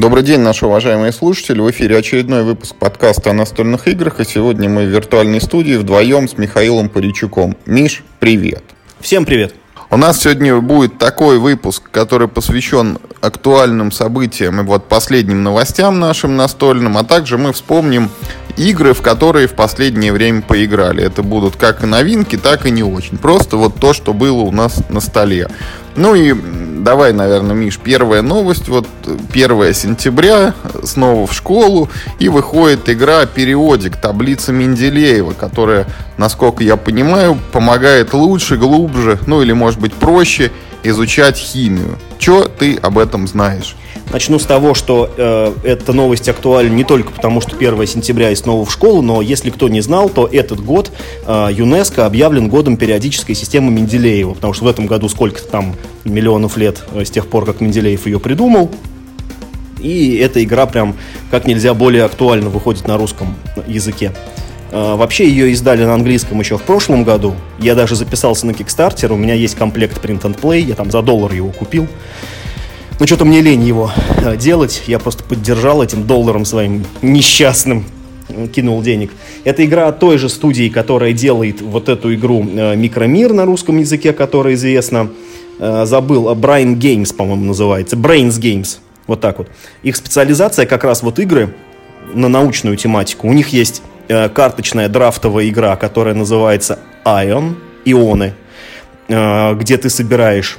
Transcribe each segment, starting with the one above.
Добрый день, наши уважаемые слушатели. В эфире очередной выпуск подкаста о настольных играх. И сегодня мы в виртуальной студии вдвоем с Михаилом Паричуком. Миш, привет. Всем привет. У нас сегодня будет такой выпуск, который посвящен актуальным событиям и вот последним новостям нашим настольным, а также мы вспомним игры, в которые в последнее время поиграли. Это будут как и новинки, так и не очень. Просто вот то, что было у нас на столе. Ну и давай, наверное, Миш, первая новость. Вот 1 сентября снова в школу и выходит игра «Периодик. Таблица Менделеева», которая, насколько я понимаю, помогает лучше, глубже, ну или, может быть, проще изучать химию. Что ты об этом знаешь? Начну с того, что э, эта новость актуальна не только потому, что 1 сентября и снова в школу, но если кто не знал, то этот год э, ЮНЕСКО объявлен годом периодической системы Менделеева, потому что в этом году сколько-то там миллионов лет э, с тех пор, как Менделеев ее придумал. И эта игра прям как нельзя более актуально выходит на русском языке. Э, вообще ее издали на английском еще в прошлом году. Я даже записался на Kickstarter, у меня есть комплект Print and Play, я там за доллар его купил. Но что-то мне лень его э, делать. Я просто поддержал этим долларом своим несчастным кинул денег. Это игра той же студии, которая делает вот эту игру э, Микромир на русском языке, которая известна. Э, забыл, Brain Games, по-моему, называется. Brains Games. Вот так вот. Их специализация как раз вот игры на научную тематику. У них есть карточная драфтовая игра, которая называется Ion, Ионы, где ты собираешь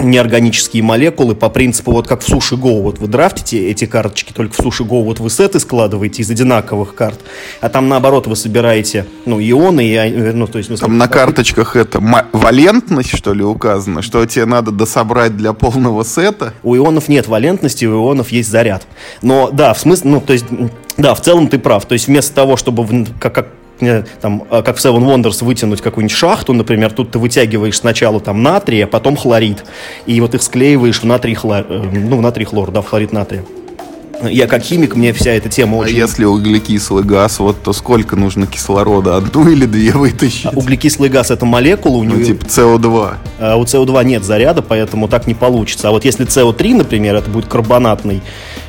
неорганические молекулы по принципу, вот как в Суши Go, вот вы драфтите эти карточки, только в Суши Go вот вы сеты складываете из одинаковых карт, а там наоборот вы собираете, ну, ионы, и, э, ну, то есть... Там на карточках это валентность, что ли, указано, что тебе надо дособрать для полного сета? У ионов нет валентности, у ионов есть заряд. Но, да, в смысле, ну, то есть, да, в целом ты прав, то есть вместо того, чтобы, как, как там, а, как в Seven Wonders вытянуть какую-нибудь шахту, например, тут ты вытягиваешь сначала там натрий, а потом хлорид. И вот их склеиваешь в натрий хлор, э, ну, в натрий хлор, да, в хлорид натрия. Я как химик, мне вся эта тема а очень... А если углекислый газ, вот то сколько нужно кислорода? Одну или две вытащить? А углекислый газ это молекула у ну, него... типа СО2. А у СО2 нет заряда, поэтому так не получится. А вот если СО3, например, это будет карбонатный,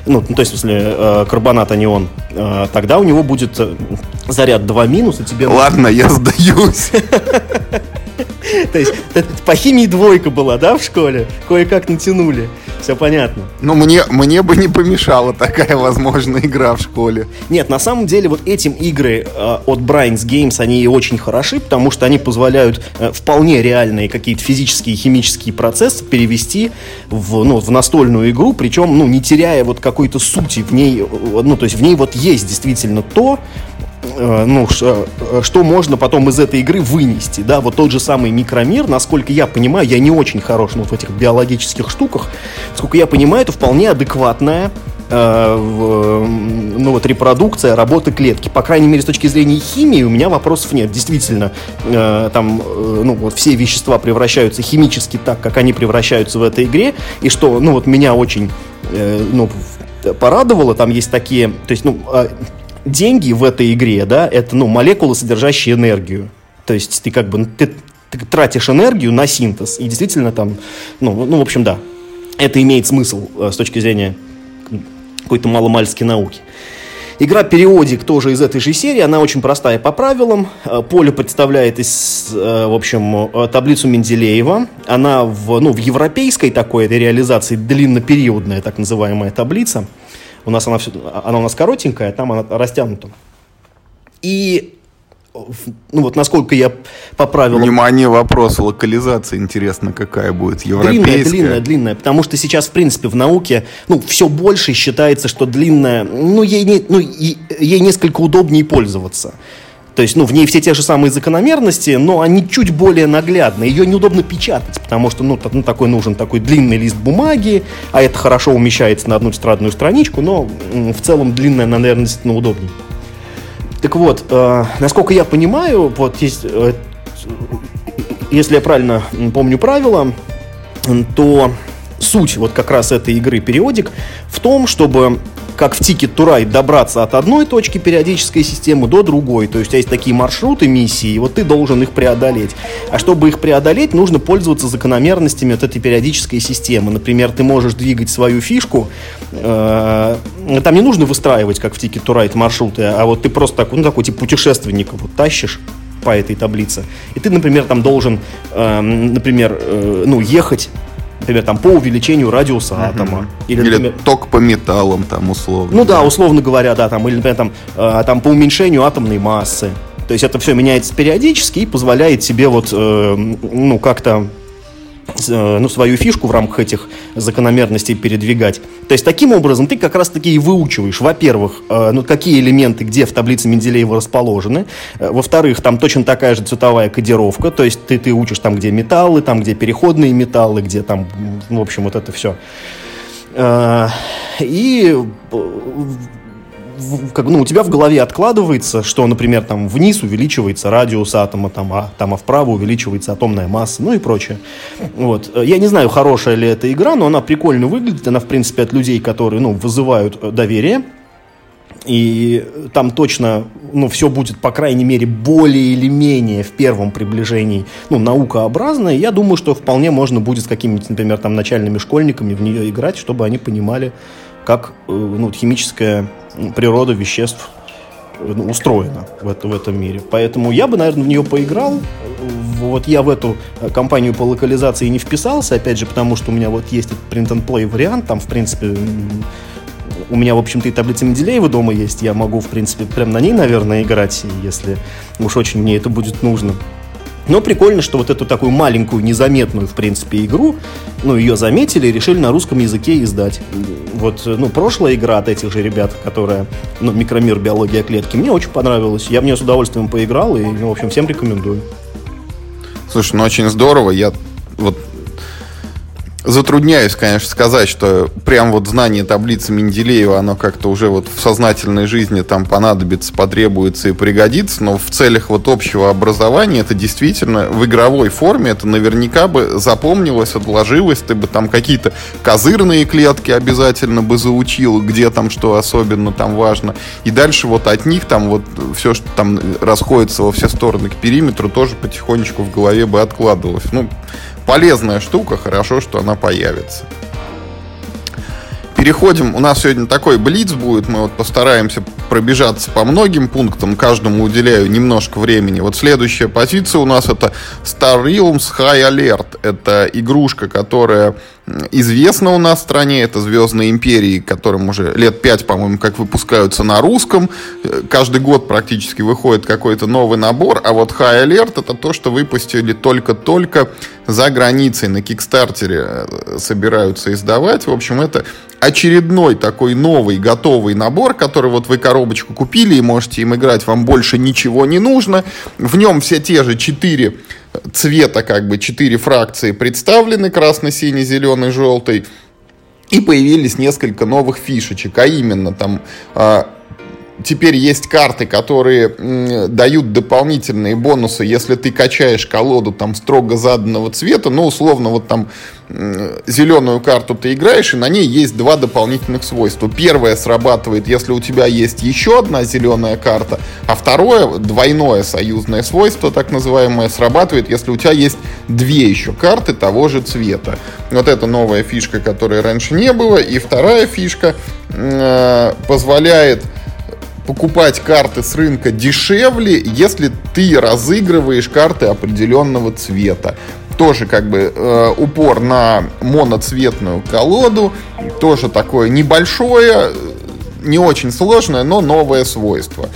ну, то есть, смысле, э, карбонат, анион, э, тогда у него будет э, заряд 2 минус, и тебе... Ладно, я сдаюсь. То есть по химии двойка была, да, в школе? Кое-как натянули. Все понятно. Ну, мне, мне бы не помешала такая, возможная игра в школе. Нет, на самом деле вот этим игры э, от Brains Games, они очень хороши, потому что они позволяют э, вполне реальные какие-то физические и химические процессы перевести в, ну, в настольную игру, причем, ну, не теряя вот какой-то сути в ней, э, ну, то есть в ней вот есть действительно то, ну, э, что можно потом из этой игры вынести, да, вот тот же самый микромир, насколько я понимаю, я не очень хорош ну, в этих биологических штуках, сколько я понимаю, это вполне адекватная э, ну вот репродукция работы клетки. По крайней мере, с точки зрения химии у меня вопросов нет. Действительно, там ну вот все вещества превращаются химически так, как они превращаются в этой игре, и что, ну вот меня очень ну, порадовало, там есть такие, то есть, ну, а, деньги в этой игре, да, это, ну, молекулы, содержащие энергию. То есть ты как бы, ты, ты тратишь энергию на синтез, и действительно там, ну, ну в общем, да, это имеет смысл э, с точки зрения какой-то маломальской науки. Игра «Периодик» тоже из этой же серии, она очень простая по правилам. Э, поле представляет из, э, в общем, таблицу Менделеева. Она в, ну, в европейской такой этой реализации длиннопериодная, так называемая таблица – у нас она, все, она у нас коротенькая, а там она растянута. И ну вот насколько я по правилам... Внимание, вопрос, локализация интересно, какая будет, европейская? Длинная, длинная, длинная, потому что сейчас, в принципе, в науке, ну, все больше считается, что длинная, ну, ей, не, ну, ей несколько удобнее пользоваться. То есть, ну, в ней все те же самые закономерности, но они чуть более наглядны. Ее неудобно печатать, потому что, ну, ну, такой нужен такой длинный лист бумаги, а это хорошо умещается на одну тетрадную страничку, но в целом длинная, наверное, действительно удобнее. Так вот, э, насколько я понимаю, вот есть, э, если я правильно помню правила, то суть вот как раз этой игры периодик в том, чтобы как в Ticket to Ride, добраться от одной точки периодической системы до другой. То есть у тебя есть такие маршруты миссии, и вот ты должен их преодолеть. А чтобы их преодолеть, нужно пользоваться закономерностями вот этой периодической системы. Например, ты можешь двигать свою фишку, э, там не нужно выстраивать, как в Ticket to Ride, маршруты, а вот ты просто такой, ну, такой типа путешественника вот тащишь по этой таблице. И ты, например, там должен, э, например, э, ну, ехать например, там по увеличению радиуса угу. атома. Или, например, или ток по металлам, там, условно. Ну да, условно говоря, да, там, или, например, там, э, там по уменьшению атомной массы. То есть это все меняется периодически и позволяет себе вот, э, ну, как-то ну, свою фишку в рамках этих закономерностей передвигать. То есть таким образом ты как раз-таки и выучиваешь, во-первых, э, ну, какие элементы где в таблице Менделеева расположены, э, во-вторых, там точно такая же цветовая кодировка, то есть ты, ты учишь там, где металлы, там, где переходные металлы, где там, в общем, вот это все. И как, ну, у тебя в голове откладывается, что, например, там вниз увеличивается радиус атома, там, а, там, а вправо увеличивается атомная масса, ну и прочее. Вот. Я не знаю, хорошая ли эта игра, но она прикольно выглядит. Она, в принципе, от людей, которые, ну, вызывают э, доверие. И там точно, ну, все будет, по крайней мере, более или менее в первом приближении, ну, наукообразное. Я думаю, что вполне можно будет с какими-нибудь, например, там, начальными школьниками в нее играть, чтобы они понимали, как э, ну, химическая природа веществ ну, устроена в, в этом мире. Поэтому я бы, наверное, в нее поиграл. Вот я в эту э, компанию по локализации не вписался, опять же, потому что у меня вот есть этот print-and-play вариант, там, в принципе, у меня, в общем-то, и таблица Менделеева дома есть, я могу, в принципе, прям на ней, наверное, играть, если уж очень мне это будет нужно. Но прикольно, что вот эту такую маленькую, незаметную, в принципе, игру, ну, ее заметили и решили на русском языке издать. Вот, ну, прошлая игра от этих же ребят, которая, ну, Микромир, биология клетки, мне очень понравилась. Я в нее с удовольствием поиграл и, ну, в общем, всем рекомендую. Слушай, ну, очень здорово. Я вот Затрудняюсь, конечно, сказать, что прям вот знание таблицы Менделеева, оно как-то уже вот в сознательной жизни там понадобится, потребуется и пригодится, но в целях вот общего образования это действительно в игровой форме, это наверняка бы запомнилось, отложилось, ты бы там какие-то козырные клетки обязательно бы заучил, где там что особенно там важно, и дальше вот от них там вот все, что там расходится во все стороны к периметру, тоже потихонечку в голове бы откладывалось. Ну, полезная штука, хорошо, что она появится. Переходим, у нас сегодня такой блиц будет, мы вот постараемся пробежаться по многим пунктам, каждому уделяю немножко времени. Вот следующая позиция у нас это Star Realms High Alert. Это игрушка, которая известна у нас в стране. Это Звездные империи, которым уже лет пять, по-моему, как выпускаются на русском. Каждый год практически выходит какой-то новый набор. А вот High Alert это то, что выпустили только-только за границей. На Кикстартере э, собираются издавать. В общем, это очередной такой новый готовый набор, который вот вы коробочку купили и можете им играть, вам больше ничего не нужно. В нем все те же четыре цвета, как бы четыре фракции представлены, красный, синий, зеленый, желтый. И появились несколько новых фишечек, а именно там а, теперь есть карты, которые дают дополнительные бонусы, если ты качаешь колоду там строго заданного цвета, ну, условно, вот там зеленую карту ты играешь, и на ней есть два дополнительных свойства. Первое срабатывает, если у тебя есть еще одна зеленая карта, а второе, двойное союзное свойство, так называемое, срабатывает, если у тебя есть две еще карты того же цвета. Вот это новая фишка, которой раньше не было. И вторая фишка э, позволяет покупать карты с рынка дешевле, если ты разыгрываешь карты определенного цвета. Тоже как бы э, упор на моноцветную колоду, тоже такое небольшое, не очень сложное, но новое свойство.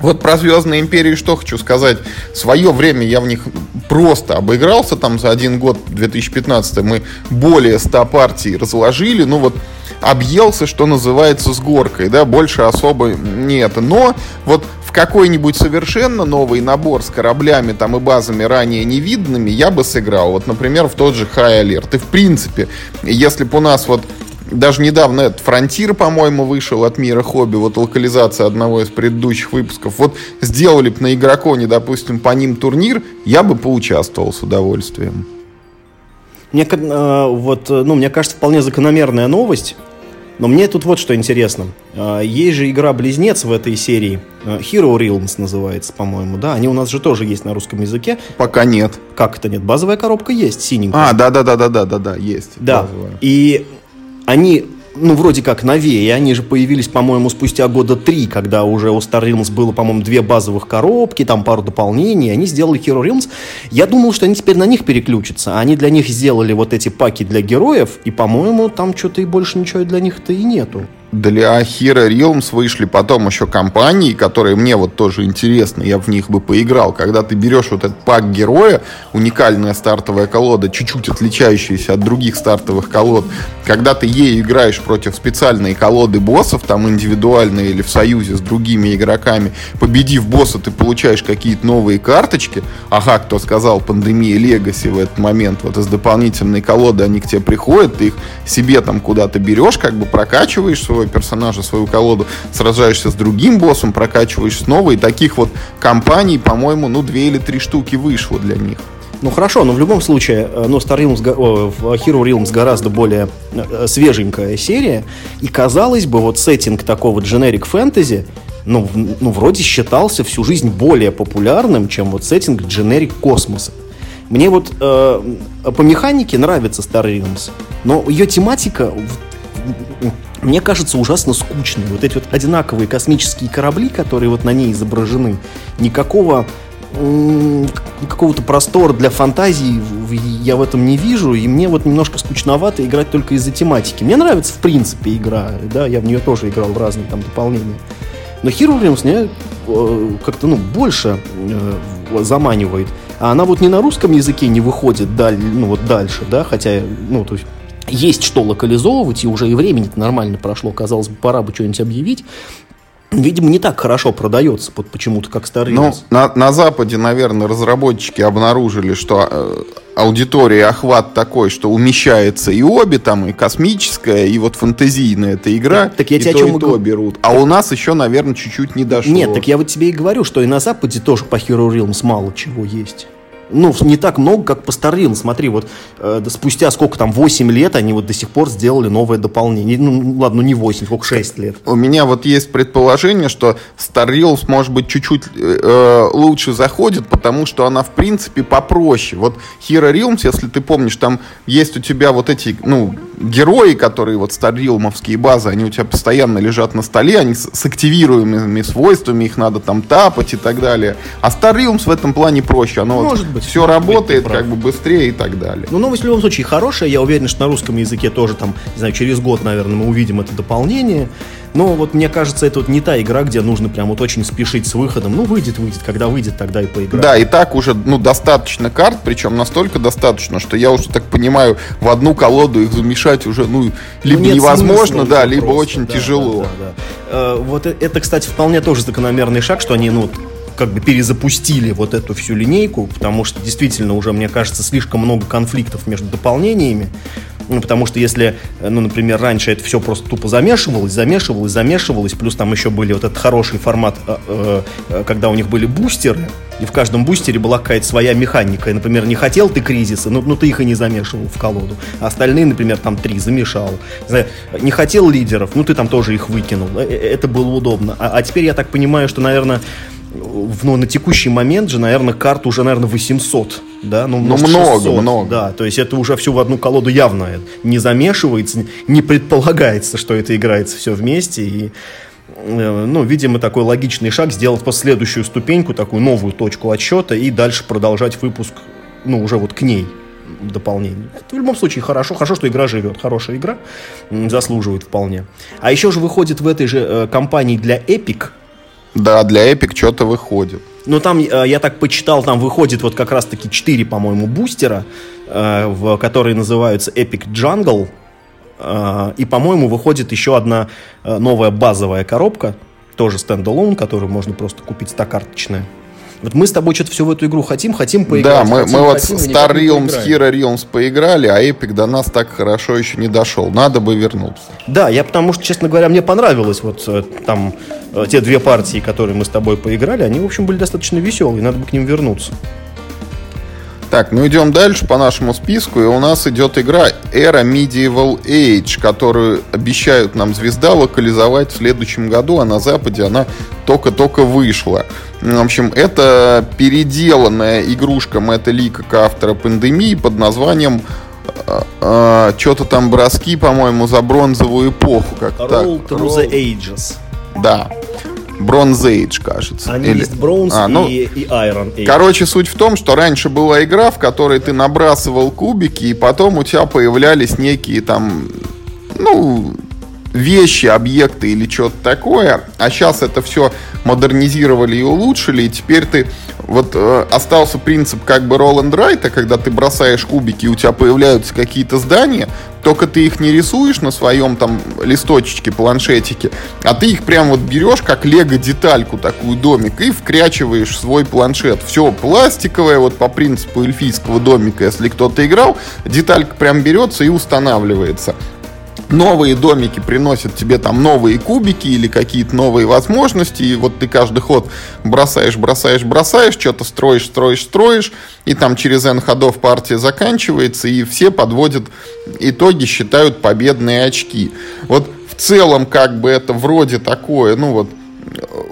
Вот про Звездные империи что хочу сказать. Свое время я в них просто обыгрался. Там за один год, 2015 мы более 100 партий разложили. Ну вот объелся, что называется, с горкой, да, больше особо нет. Но вот в какой-нибудь совершенно новый набор с кораблями там и базами ранее невиданными я бы сыграл. Вот, например, в тот же High Alert. И в принципе, если бы у нас вот даже недавно этот Фронтир, по-моему, вышел от мира хобби, вот локализация одного из предыдущих выпусков. Вот сделали бы на Игроконе, допустим, по ним турнир, я бы поучаствовал с удовольствием. Мне, э, вот, э, ну, мне кажется, вполне закономерная новость Но мне тут вот что интересно. А, есть же игра-близнец в этой серии. А, Hero Realms называется, по-моему, да? Они у нас же тоже есть на русском языке. Пока нет. Как это нет? Базовая коробка есть, синенькая. А, да-да-да-да-да-да, есть. Да. базовая. И они ну, вроде как новее. Они же появились, по-моему, спустя года три, когда уже у Star Realms было, по-моему, две базовых коробки, там пару дополнений. Они сделали Hero Realms. Я думал, что они теперь на них переключатся. Они для них сделали вот эти паки для героев, и, по-моему, там что-то и больше ничего для них-то и нету для Hero Realms вышли потом еще компании, которые мне вот тоже интересны, я в них бы поиграл. Когда ты берешь вот этот пак героя, уникальная стартовая колода, чуть-чуть отличающаяся от других стартовых колод, когда ты ей играешь против специальной колоды боссов, там индивидуальные или в союзе с другими игроками, победив босса, ты получаешь какие-то новые карточки. Ага, кто сказал, пандемия Легаси в этот момент, вот из дополнительной колоды они к тебе приходят, ты их себе там куда-то берешь, как бы прокачиваешь свой своего персонажа, свою колоду, сражаешься с другим боссом, прокачиваешь снова. И таких вот компаний, по-моему, ну, две или три штуки вышло для них. Ну хорошо, но в любом случае, э, но Star Realms, в Hero Realms гораздо более э, свеженькая серия, и казалось бы, вот сеттинг такого дженерик фэнтези, ну, ну, вроде считался всю жизнь более популярным, чем вот сеттинг дженерик космоса. Мне вот э, по механике нравится Star Realms, но ее тематика мне кажется ужасно скучной. Вот эти вот одинаковые космические корабли, которые вот на ней изображены, никакого какого-то простора для фантазии я в этом не вижу, и мне вот немножко скучновато играть только из-за тематики. Мне нравится, в принципе, игра, да, я в нее тоже играл в разные там дополнения. Но Hero Realms мне э, как-то, ну, больше э, заманивает. А она вот не на русском языке не выходит даль, ну, вот дальше, да, хотя, ну, то есть есть что локализовывать, и уже и времени нормально прошло, казалось бы, пора бы что-нибудь объявить. Видимо, не так хорошо продается под почему-то, как старый. Ну, на, на Западе, наверное, разработчики обнаружили, что э, аудитория охват такой, что умещается и обе, там, и космическая, и вот фантазийная эта игра. Так, так я и тебе то, о чем и то берут. А у нас еще, наверное, чуть-чуть не дошло. Нет, так я вот тебе и говорю, что и на Западе тоже по Hero Realms мало чего есть ну, не так много, как по старым. Смотри, вот э, спустя сколько там, 8 лет они вот до сих пор сделали новое дополнение. Ну, ладно, ну не 8, сколько, 6 лет. У меня вот есть предположение, что Star Realms, может быть, чуть-чуть э, лучше заходит, потому что она, в принципе, попроще. Вот Hero Realms, если ты помнишь, там есть у тебя вот эти, ну, герои, которые вот Realm'овские базы, они у тебя постоянно лежат на столе, они с, с активируемыми свойствами, их надо там тапать и так далее. А Realms в этом плане проще. Оно может вот быть. Все работает как бы быстрее и так далее. Ну, новость в любом случае хорошая. Я уверен, что на русском языке тоже там, не знаю, через год, наверное, мы увидим это дополнение. Но вот мне кажется, это вот не та игра, где нужно прям вот очень спешить с выходом. Ну, выйдет, выйдет. Когда выйдет, тогда и поиграем. Да, и так уже, ну, достаточно карт, причем настолько достаточно, что я уже так понимаю, в одну колоду их замешать уже, ну, либо ну, невозможно, да, либо просто, очень да, тяжело. Да, да, да. Э, вот это, кстати, вполне тоже закономерный шаг, что они, ну, как бы перезапустили вот эту всю линейку, потому что действительно уже, мне кажется, слишком много конфликтов между дополнениями. Ну, потому что если, ну, например, раньше это все просто тупо замешивалось, замешивалось, замешивалось, плюс там еще были вот этот хороший формат, э, э, когда у них были бустеры, и в каждом бустере была какая-то своя механика. И, например, не хотел ты кризиса, ну, ну ты их и не замешивал в колоду. А остальные, например, там три замешал. Не хотел лидеров, ну ты там тоже их выкинул. Э, это было удобно. А, а теперь я так понимаю, что, наверное, ну, на текущий момент же, наверное, карт уже, наверное, 800, да, ну, ну много, 600, много. Да, то есть это уже все в одну колоду явно не замешивается, не предполагается, что это играется все вместе, и э, ну, видимо, такой логичный шаг сделать последующую ступеньку, такую новую точку отсчета и дальше продолжать выпуск, ну, уже вот к ней дополнений. Это в любом случае хорошо. Хорошо, что игра живет. Хорошая игра. Заслуживает вполне. А еще же выходит в этой же э, компании для Epic да, для Epic что-то выходит. Ну, там, э, я так почитал, там выходит вот как раз-таки 4, по-моему, бустера, э, в, которые называются Epic Jungle. Э, и, по-моему, выходит еще одна новая базовая коробка, тоже стендалон, которую можно просто купить стакарточная. Вот мы с тобой что-то все в эту игру хотим, хотим поиграть. Да, мы, хотим, мы вот хотим, Star Realms, Hero Realms поиграли, а Epic до нас так хорошо еще не дошел. Надо бы вернуться. Да, я потому что, честно говоря, мне понравилось вот э, там э, те две партии, которые мы с тобой поиграли, они, в общем, были достаточно веселые, надо бы к ним вернуться. Так, ну идем дальше по нашему списку, и у нас идет игра Era Medieval Age, которую обещают нам звезда локализовать в следующем году, а на Западе она только-только вышла. В общем, это переделанная игрушка Мэтта Лика, автора пандемии, под названием э, э, что-то там броски, по-моему, за бронзовую эпоху. Как Roll так. through the ages. Да. Bronze Age, кажется. Они Или... есть Bronze а, ну, и, и Iron Age. Короче, суть в том, что раньше была игра, в которой ты набрасывал кубики, и потом у тебя появлялись некие там, ну, вещи, объекты или что-то такое. А сейчас это все модернизировали и улучшили, и теперь ты вот э, остался принцип как бы and write, когда ты бросаешь кубики, и у тебя появляются какие-то здания, только ты их не рисуешь на своем там листочке, планшетике, а ты их прям вот берешь как лего-детальку, такую домик, и вкрячиваешь в свой планшет. Все пластиковое, вот по принципу эльфийского домика, если кто-то играл, деталька прям берется и устанавливается новые домики приносят тебе там новые кубики или какие-то новые возможности, и вот ты каждый ход бросаешь, бросаешь, бросаешь, что-то строишь, строишь, строишь, и там через N ходов партия заканчивается, и все подводят итоги, считают победные очки. Вот в целом как бы это вроде такое, ну вот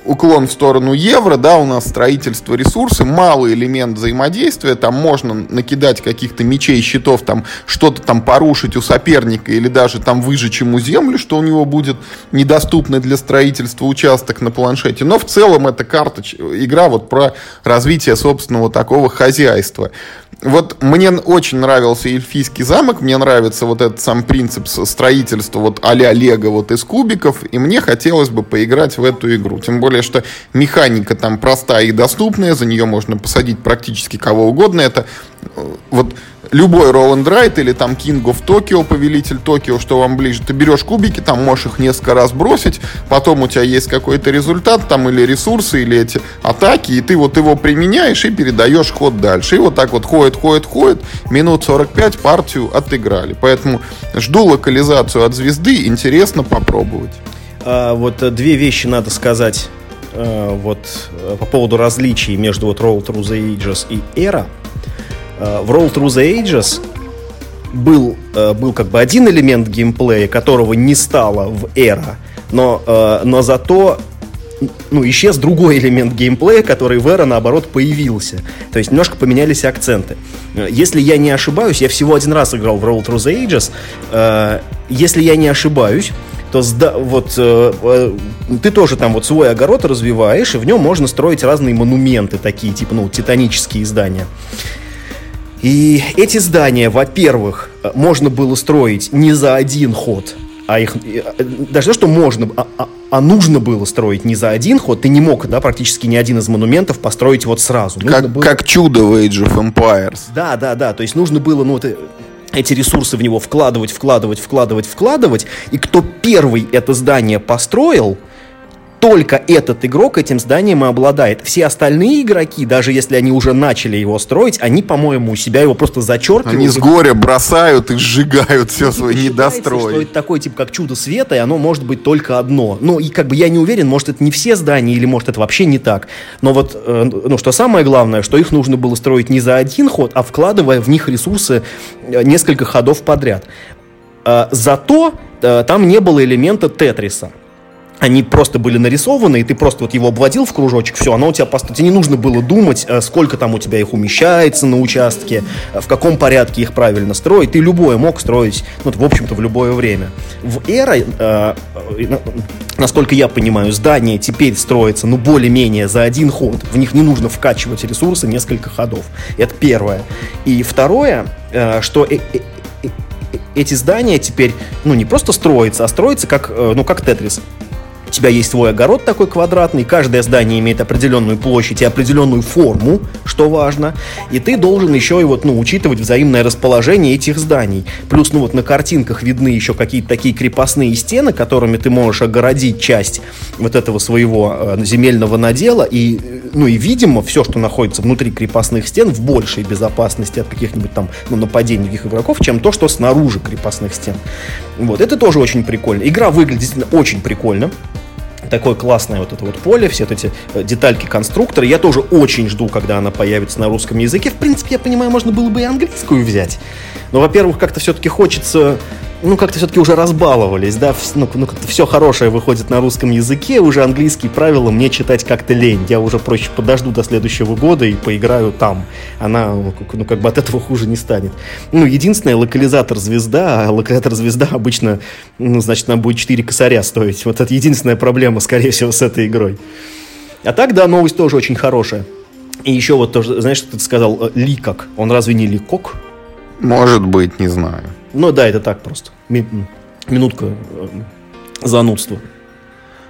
уклон в сторону евро, да, у нас строительство ресурсы, малый элемент взаимодействия, там можно накидать каких-то мечей, щитов, там что-то там порушить у соперника или даже там выжечь ему землю, что у него будет недоступный для строительства участок на планшете. Но в целом это карточ, игра вот про развитие собственного такого хозяйства вот мне очень нравился эльфийский замок, мне нравится вот этот сам принцип строительства вот а-ля Лего вот из кубиков, и мне хотелось бы поиграть в эту игру. Тем более, что механика там простая и доступная, за нее можно посадить практически кого угодно. Это э, вот любой Roll and или там King of Tokyo, повелитель Токио, что вам ближе, ты берешь кубики, там можешь их несколько раз бросить, потом у тебя есть какой-то результат, там или ресурсы, или эти атаки, и ты вот его применяешь и передаешь ход дальше. И вот так вот ходит, ходит, ходит, минут 45 партию отыграли. Поэтому жду локализацию от звезды, интересно попробовать. А, вот две вещи надо сказать а, вот по поводу различий между вот Roll Through the Ages и Era. Э, в Roll Through the Ages был, э, был как бы один элемент геймплея, которого не стало в Era, но, э, но зато ну, исчез другой элемент геймплея, который в Era, наоборот, появился. То есть немножко поменялись акценты. Если я не ошибаюсь, я всего один раз играл в Roll Through the Ages. Если я не ошибаюсь, то сда, вот э, ты тоже там вот свой огород развиваешь, и в нем можно строить разные монументы такие, типа, ну, титанические здания. И эти здания, во-первых, можно было строить не за один ход, а их э, даже то, что можно, а, а, а нужно было строить не за один ход, ты не мог, да, практически ни один из монументов построить вот сразу. как, было... как чудо в Age of Empires. Да, да, да, то есть нужно было, ну, это, эти ресурсы в него вкладывать, вкладывать, вкладывать, вкладывать, и кто первый это здание построил, только этот игрок этим зданием и обладает. Все остальные игроки, даже если они уже начали его строить, они, по-моему, у себя его просто зачеркивают. Они с горя бросают и сжигают все свои недострои. что это такой тип, как чудо света, и оно может быть только одно. Ну, и как бы я не уверен, может, это не все здания, или может, это вообще не так. Но вот, э, ну, что самое главное, что их нужно было строить не за один ход, а вкладывая в них ресурсы э, несколько ходов подряд. Э, зато там не было элемента тетриса они просто были нарисованы, и ты просто вот его обводил в кружочек, все, оно у тебя, по сути, не нужно было думать, э, сколько там у тебя их умещается на участке, э, в каком порядке их правильно строить. Ты любое мог строить, ну, в общем-то, в любое время. В Эра, э, насколько я понимаю, здание теперь строится, ну, более-менее за один ход. В них не нужно вкачивать ресурсы несколько ходов. Это первое. И второе, что эти здания теперь, ну, не просто строятся, а строятся как, ну, как Тетрис тебя есть свой огород такой квадратный, каждое здание имеет определенную площадь и определенную форму, что важно, и ты должен еще и вот, ну, учитывать взаимное расположение этих зданий. Плюс, ну, вот на картинках видны еще какие-то такие крепостные стены, которыми ты можешь огородить часть вот этого своего э, земельного надела, и, ну, и, видимо, все, что находится внутри крепостных стен, в большей безопасности от каких-нибудь там, ну, нападений других игроков, чем то, что снаружи крепостных стен. Вот, это тоже очень прикольно. Игра выглядит действительно очень прикольно такое классное вот это вот поле, все вот эти э, детальки конструктора. Я тоже очень жду, когда она появится на русском языке. В принципе, я понимаю, можно было бы и английскую взять. Но, во-первых, как-то все-таки хочется ну, как-то все-таки уже разбаловались, да, ну, ну как-то все хорошее выходит на русском языке, уже английские правила мне читать как-то лень. Я уже проще подожду до следующего года и поиграю там. Она, ну, как бы от этого хуже не станет. Ну, единственное, локализатор звезда, а локализатор звезда обычно, ну, значит, нам будет 4 косаря стоить. Вот это единственная проблема, скорее всего, с этой игрой. А так, да, новость тоже очень хорошая. И еще вот тоже, знаешь, что ты сказал, э, ликок. Он разве не ликок? Может быть, не знаю. Ну да, это так просто. Ми- минутка э, занудства.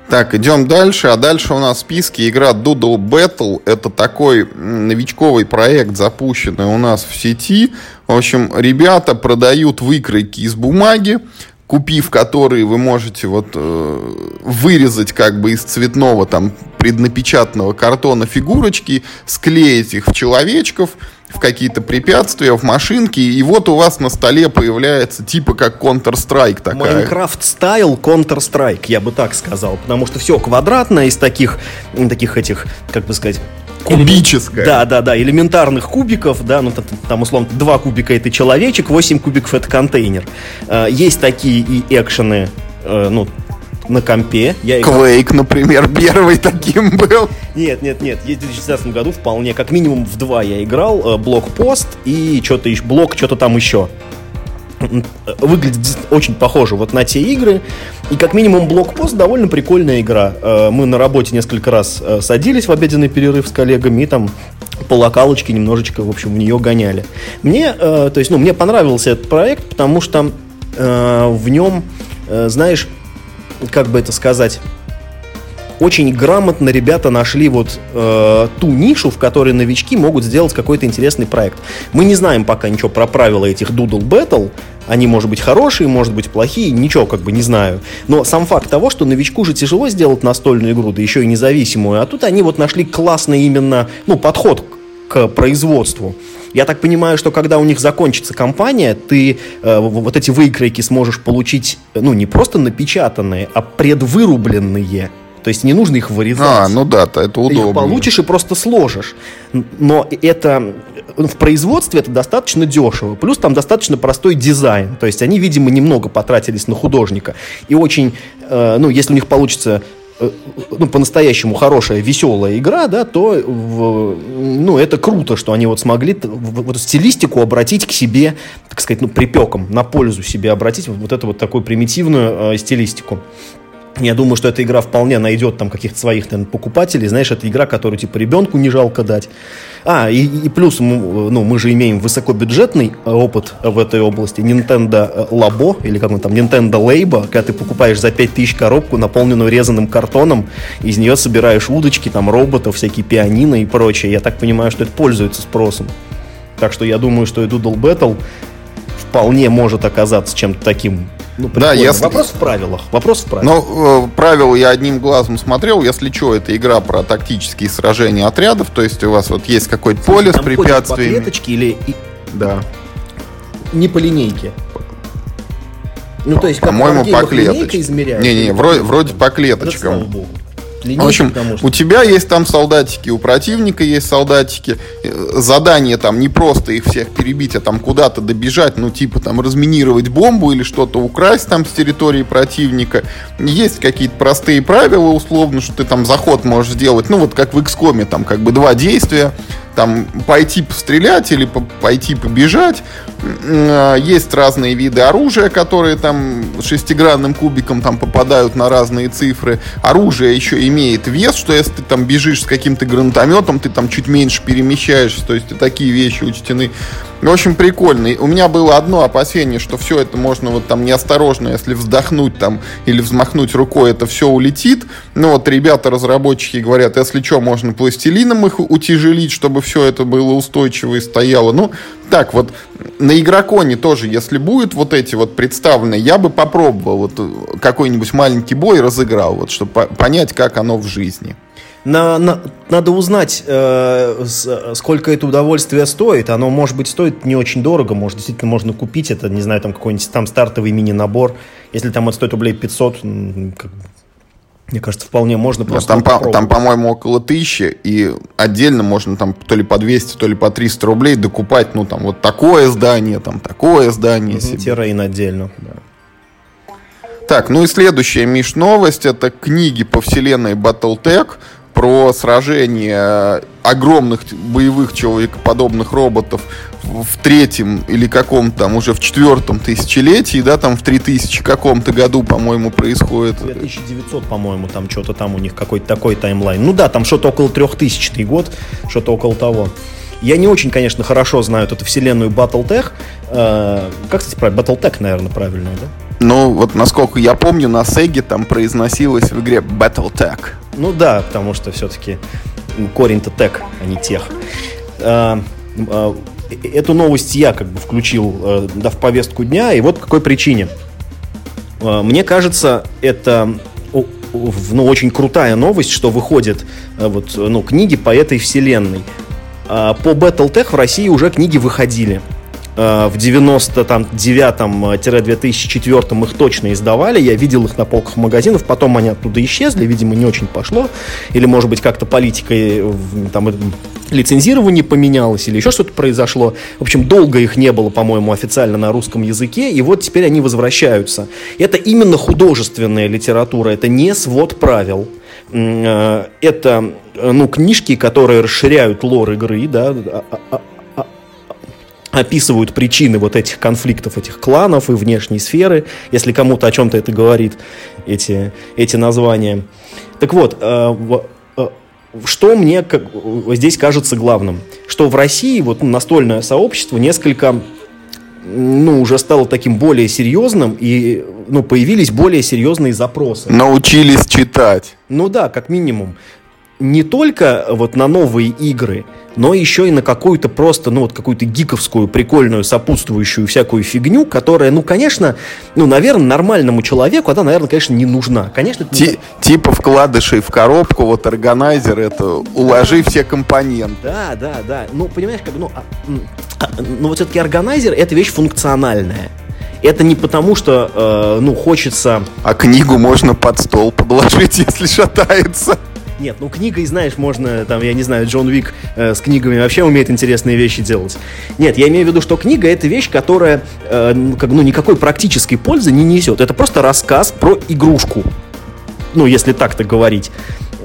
Так, идем дальше. А дальше у нас в списке игра Doodle Battle. Это такой новичковый проект, запущенный у нас в сети. В общем, ребята продают выкройки из бумаги, купив которые вы можете вот э, вырезать как бы из цветного там преднапечатанного картона фигурочки, склеить их в человечков, в какие-то препятствия, в машинки, и вот у вас на столе появляется типа как Counter-Strike такая. Майнкрафт стайл Counter-Strike, я бы так сказал, потому что все квадратное из таких, таких этих, как бы сказать, Кубическая. Да, да, да, элементарных кубиков, да, ну там, там условно два кубика это человечек, 8 кубиков это контейнер. Э, есть такие и экшены, э, ну, на компе. Я играл... Quake, например, первый таким был. Нет, нет, нет. Есть в 2016 году вполне, как минимум в два я играл. Э, блокпост и что-то еще, блок, что-то там еще. Выглядит очень похоже вот на те игры. И как минимум блокпост довольно прикольная игра. Э, мы на работе несколько раз э, садились в обеденный перерыв с коллегами и там по локалочке немножечко, в общем, в нее гоняли. Мне, то есть, ну, мне понравился этот проект, потому что в нем, знаешь, как бы это сказать, очень грамотно ребята нашли вот э, ту нишу, в которой новички могут сделать какой-то интересный проект. Мы не знаем пока ничего про правила этих Doodle Battle. Они, может быть, хорошие, может быть, плохие, ничего как бы не знаю. Но сам факт того, что новичку же тяжело сделать настольную игру, да еще и независимую, а тут они вот нашли классный именно, ну, подход к производству. Я так понимаю, что когда у них закончится кампания, ты э, вот эти выкройки сможешь получить, ну, не просто напечатанные, а предвырубленные. То есть не нужно их вырезать. А, ну да, то это удобно. Ты их получишь и просто сложишь. Но это в производстве это достаточно дешево. Плюс там достаточно простой дизайн. То есть они, видимо, немного потратились на художника. И очень, э, ну, если у них получится Э, ну, по-настоящему хорошая, веселая игра, да, то в, ну, это круто, что они вот смогли вот стилистику обратить к себе, так сказать, ну, припеком, на пользу себе обратить вот, вот эту вот такую примитивную э, стилистику. Я думаю, что эта игра вполне найдет там каких-то своих наверное, покупателей. Знаешь, это игра, которую типа ребенку не жалко дать. А, и, и плюс, ну, мы же имеем высокобюджетный опыт в этой области. Nintendo Labo, или как он там, Nintendo Labo, когда ты покупаешь за 5000 коробку, наполненную резаным картоном, из нее собираешь удочки, там, роботов, всякие пианино и прочее. Я так понимаю, что это пользуется спросом. Так что я думаю, что и Doodle Battle вполне может оказаться чем-то таким ну, да, если... Вопрос в правилах. Вопрос в правилах. Но э, правила я одним глазом смотрел. Если что, это игра про тактические сражения отрядов. То есть у вас вот есть какое-то поле Там с препятствиями. По клеточке или... Да. Не по линейке. Ну, то есть, по-моему, по клеточкам. Не-не, вроде, вроде по клеточкам. Да. Линейки, в общем, что... у тебя есть там солдатики, у противника есть солдатики. Э, задание там не просто их всех перебить, а там куда-то добежать, ну типа там разминировать бомбу или что-то украсть там с территории противника. Есть какие-то простые правила условно, что ты там заход можешь сделать, ну вот как в XCOM, там как бы два действия там пойти пострелять или пойти побежать. А, есть разные виды оружия, которые там шестигранным кубиком там попадают на разные цифры. Оружие еще имеет вес, что если ты там бежишь с каким-то гранатометом, ты там чуть меньше перемещаешься, то есть такие вещи учтены. В общем, прикольный. У меня было одно опасение, что все это можно вот там неосторожно, если вздохнуть там или взмахнуть рукой, это все улетит. Но вот ребята, разработчики говорят, если что, можно пластилином их утяжелить, чтобы все это было устойчиво и стояло. Ну, так вот, на игроконе тоже, если будет вот эти вот представленные, я бы попробовал вот какой-нибудь маленький бой разыграл, вот, чтобы понять, как оно в жизни. На, на, надо узнать, э, сколько это удовольствие стоит. Оно, может быть, стоит не очень дорого. Может, действительно можно купить это, не знаю, там какой-нибудь там стартовый мини-набор. Если там это стоит рублей 500, как, Мне кажется, вполне можно просто там, по, там, по-моему, около тысячи, и отдельно можно там то ли по 200, то ли по 300 рублей докупать, ну, там, вот такое здание, там, такое здание. Угу, Террейн отдельно, да. Так, ну и следующая, Миш, новость. Это книги по вселенной Battletech про сражение огромных боевых человекоподобных роботов в третьем или каком-то там уже в четвертом тысячелетии, да, там в 3000 каком-то году, по-моему, происходит. 2900, по-моему, там что-то там у них какой-то такой таймлайн. Ну да, там что-то около 3000 год, что-то около того. Я не очень, конечно, хорошо знаю эту вселенную Battletech. Э, как, кстати, правильно? Battletech, наверное, правильно, да? Ну, вот насколько я помню, на Сеге там произносилось в игре Battletech. Ну да, потому что все-таки корень-то тег, а не тех. Э, э, эту новость я как бы включил э, да, в повестку дня, и вот по какой причине. Э, мне кажется, это ну, очень крутая новость, что выходят э, вот, ну, книги по этой вселенной. Э, по Battletech в России уже книги выходили. Э, в 99-2004 их точно издавали, я видел их на полках магазинов, потом они оттуда исчезли, видимо, не очень пошло, или, может быть, как-то политика там, лицензирование поменялось, или еще что-то произошло. В общем, долго их не было, по-моему, официально на русском языке, и вот теперь они возвращаются. Это именно художественная литература, это не свод правил. Э, это ну, книжки, которые расширяют лор игры, да, а, а, описывают причины вот этих конфликтов, этих кланов и внешней сферы, если кому-то о чем-то это говорит, эти, эти названия. Так вот, э, что мне как, здесь кажется главным? Что в России вот настольное сообщество несколько ну, уже стало таким более серьезным, и ну, появились более серьезные запросы. Научились читать. Ну да, как минимум не только вот на новые игры, но еще и на какую-то просто, ну вот какую-то гиковскую, прикольную, сопутствующую всякую фигню, которая, ну, конечно, ну, наверное, нормальному человеку она, наверное, конечно, не нужна. Конечно, Ти- не... Типа вкладышей в коробку, вот органайзер, это уложи все компоненты. Да, да, да. Ну, понимаешь, как, ну, а, а, ну вот все-таки органайзер это вещь функциональная. Это не потому, что, э, ну, хочется... А книгу можно под стол подложить, если шатается. Нет, ну книгой, знаешь, можно, там, я не знаю, Джон Вик э, с книгами вообще умеет интересные вещи делать. Нет, я имею в виду, что книга это вещь, которая э, как, ну, никакой практической пользы не несет. Это просто рассказ про игрушку. Ну, если так-то говорить.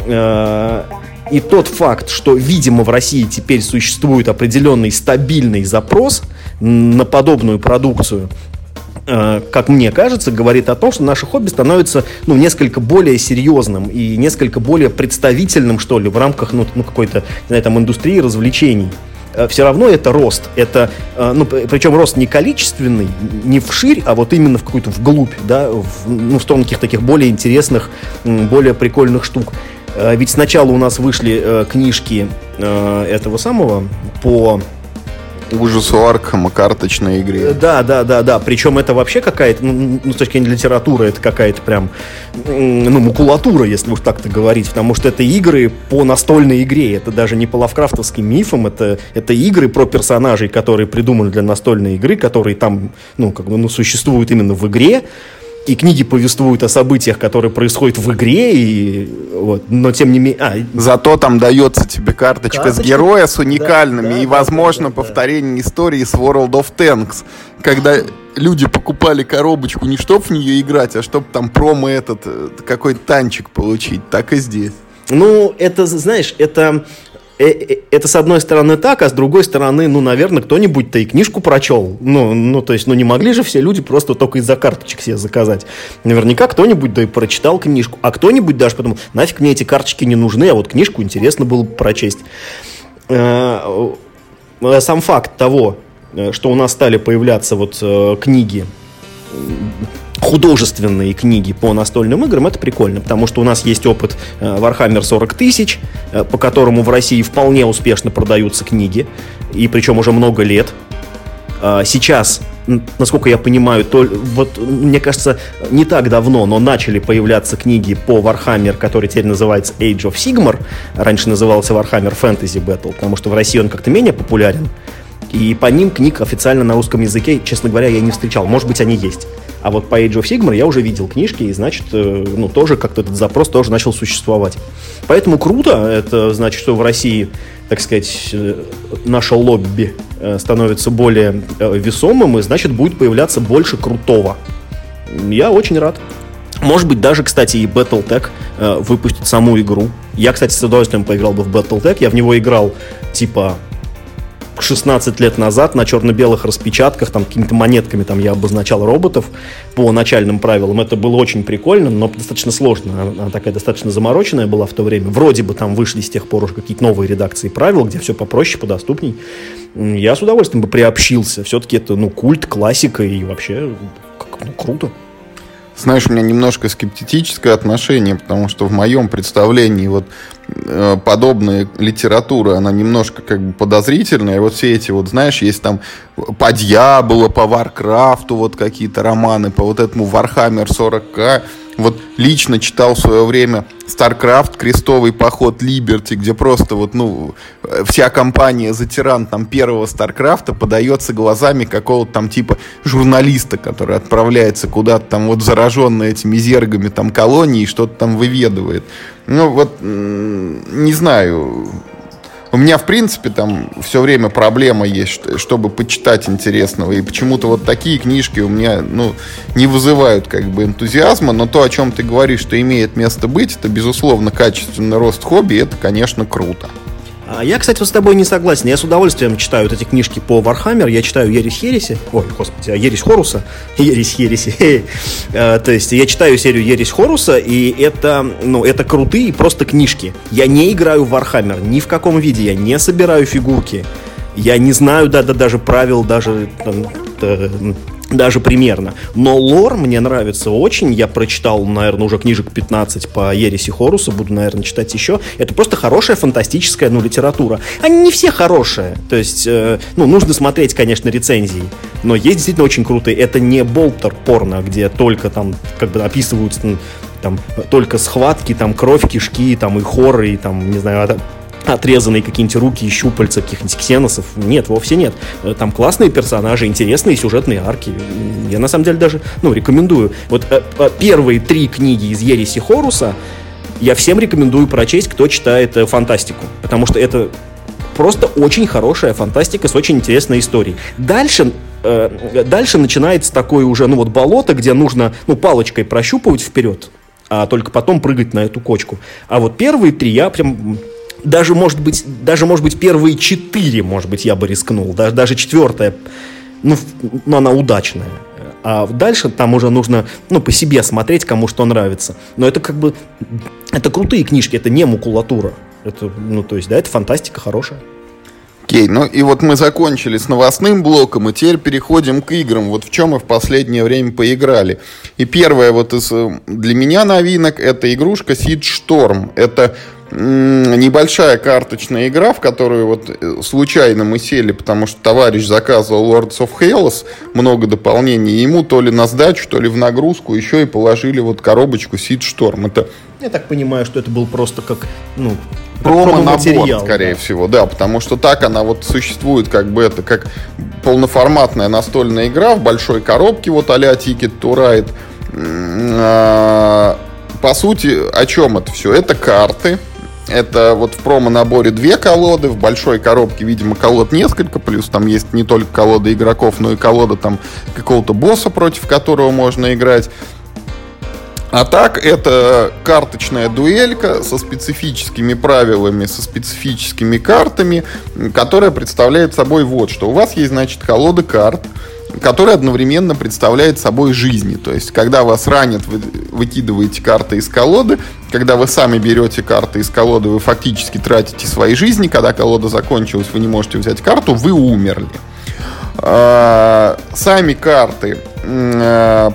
Э, и тот факт, что, видимо, в России теперь существует определенный стабильный запрос на подобную продукцию, как мне кажется, говорит о том, что наше хобби становится ну, несколько более серьезным и несколько более представительным, что ли, в рамках ну, ну, какой-то, не знаю, там, индустрии развлечений э, все равно это рост. Это, э, ну, причем рост не количественный, не вширь, а вот именно в какую-то вглубь, да, в, ну, в сторону каких-то таких более интересных, более прикольных штук. Ведь сначала у нас вышли книжки этого самого по ужасу Аркхема карточной игре. Да, да, да, да. Причем это вообще какая-то, ну, ну, с точки зрения литературы, это какая-то прям, ну, макулатура, если уж так-то говорить. Потому что это игры по настольной игре. Это даже не по лавкрафтовским мифам. Это, это игры про персонажей, которые придуманы для настольной игры, которые там, ну, как бы, ну, существуют именно в игре и книги повествуют о событиях, которые происходят в игре, и, вот, но тем не менее... А, Зато там дается тебе карточка, карточка? с героя с уникальными, да, и, да, возможно, да, да, повторение да. истории с World of Tanks, когда люди покупали коробочку не чтоб в нее играть, а чтоб там промо этот, э, какой-то танчик получить, так и здесь. Ну, это, знаешь, это это с одной стороны так, а с другой стороны, ну, наверное, кто-нибудь-то и книжку прочел. Ну, ну, то есть, ну, не могли же все люди просто только из-за карточек себе заказать. Наверняка кто-нибудь да и прочитал книжку, а кто-нибудь даже подумал, нафиг мне эти карточки не нужны, а вот книжку интересно было бы прочесть. Э, сам факт того, что у нас стали появляться вот книги художественные книги по настольным играм, это прикольно, потому что у нас есть опыт э, Warhammer 40 тысяч, э, по которому в России вполне успешно продаются книги, и причем уже много лет. А, сейчас, насколько я понимаю, то, вот, мне кажется, не так давно, но начали появляться книги по Warhammer, который теперь называется Age of Sigmar. Раньше назывался Warhammer Fantasy Battle, потому что в России он как-то менее популярен. И по ним книг официально на русском языке, честно говоря, я не встречал. Может быть, они есть. А вот по Age of Sigmar я уже видел книжки, и значит, э, ну, тоже как-то этот запрос тоже начал существовать. Поэтому круто, это значит, что в России, так сказать, э, наше лобби э, становится более весомым, и значит, будет появляться больше крутого. Я очень рад. Может быть, даже, кстати, и Battletech выпустит саму игру. Я, кстати, с удовольствием поиграл бы в Battletech. Я в него играл, типа, 16 лет назад на черно-белых распечатках, там какими-то монетками там я обозначал роботов по начальным правилам. Это было очень прикольно, но достаточно сложно. Она такая достаточно замороченная была в то время. Вроде бы там вышли с тех пор уже какие-то новые редакции правил, где все попроще, подоступней. Я с удовольствием бы приобщился. Все-таки это, ну, культ, классика и вообще ну, круто. Знаешь, у меня немножко скептическое отношение, потому что в моем представлении вот э, подобная литература, она немножко как бы подозрительная. И вот все эти вот, знаешь, есть там по Diablo, по Warcraft у вот какие-то романы, по вот этому Warhammer 40k. Вот лично читал в свое время StarCraft, крестовый поход Liberty, где просто вот, ну, вся компания за тиран там первого StarCraft подается глазами какого-то там типа журналиста, который отправляется куда-то там вот зараженный этими зергами там колонии и что-то там выведывает. Ну вот, не знаю, у меня, в принципе, там все время проблема есть, чтобы почитать интересного. И почему-то вот такие книжки у меня, ну, не вызывают как бы энтузиазма. Но то, о чем ты говоришь, что имеет место быть, это, безусловно, качественный рост хобби, это, конечно, круто. А я, кстати, вот с тобой не согласен. Я с удовольствием читаю вот эти книжки по Warhammer. Я читаю Ересь Ереси. Ой, господи, а Ересь Хоруса. Ересь Ереси. А, то есть я читаю серию Ересь Хоруса, и это, ну, это крутые просто книжки. Я не играю в Warhammer ни в каком виде. Я не собираю фигурки. Я не знаю да, да, даже правил, даже там, даже примерно. Но лор мне нравится очень. Я прочитал, наверное, уже книжек 15 по Ереси Хоруса. Буду, наверное, читать еще. Это просто хорошая фантастическая, ну, литература. Они не все хорошие. То есть, э, ну, нужно смотреть, конечно, рецензии. Но есть действительно очень крутые. Это не болтер порно, где только там, как бы описываются там только схватки, там кровь, кишки, там и хоррор, и там, не знаю, отрезанные какие-нибудь руки и щупальца каких-нибудь ксеносов. Нет, вовсе нет. Э, там классные персонажи, интересные сюжетные арки. Я на самом деле даже, ну, рекомендую. Вот э, э, первые три книги из Ереси Хоруса я всем рекомендую прочесть, кто читает фантастику. Потому что это просто очень хорошая фантастика с очень интересной историей. Дальше э, дальше начинается такое уже, ну вот болото, где нужно, ну, палочкой прощупывать вперед, а только потом прыгать на эту кочку. А вот первые три я прям даже, может быть, даже, может быть, первые четыре, может быть, я бы рискнул. Даже, даже четвертая, ну, ну, она удачная. А дальше там уже нужно, ну, по себе смотреть, кому что нравится. Но это как бы, это крутые книжки, это не макулатура. Это, ну, то есть, да, это фантастика хорошая. Окей, ну и вот мы закончили с новостным блоком, и теперь переходим к играм. Вот в чем мы в последнее время поиграли. И первое вот из э, для меня новинок это игрушка Seed Storm. Это небольшая карточная игра, в которую вот э, случайно мы сели, потому что товарищ заказывал Lords of Hellas, много дополнений, ему то ли на сдачу, то ли в нагрузку еще и положили вот коробочку Seed Storm. Это... Я так понимаю, что это был просто как, ну, промо-набор, скорее да. всего, да, потому что так она вот существует, как бы это, как полноформатная настольная игра в большой коробке, вот а-ля Ticket to Ride. А, по сути, о чем это все? Это карты, это вот в промо-наборе две колоды, в большой коробке, видимо, колод несколько, плюс там есть не только колода игроков, но и колода там какого-то босса, против которого можно играть. А так, это карточная дуэлька со специфическими правилами, со специфическими картами, которая представляет собой вот что. У вас есть, значит, колода карт, который одновременно представляет собой жизни. То есть, когда вас ранят, вы выкидываете карты из колоды, когда вы сами берете карты из колоды, вы фактически тратите свои жизни, когда колода закончилась, вы не можете взять карту, вы умерли. А, сами карты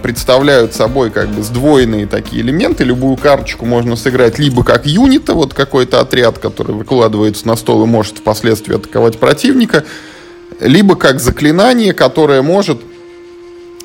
представляют собой как бы сдвоенные такие элементы. Любую карточку можно сыграть либо как юнита, вот какой-то отряд, который выкладывается на стол и может впоследствии атаковать противника, либо как заклинание, которое может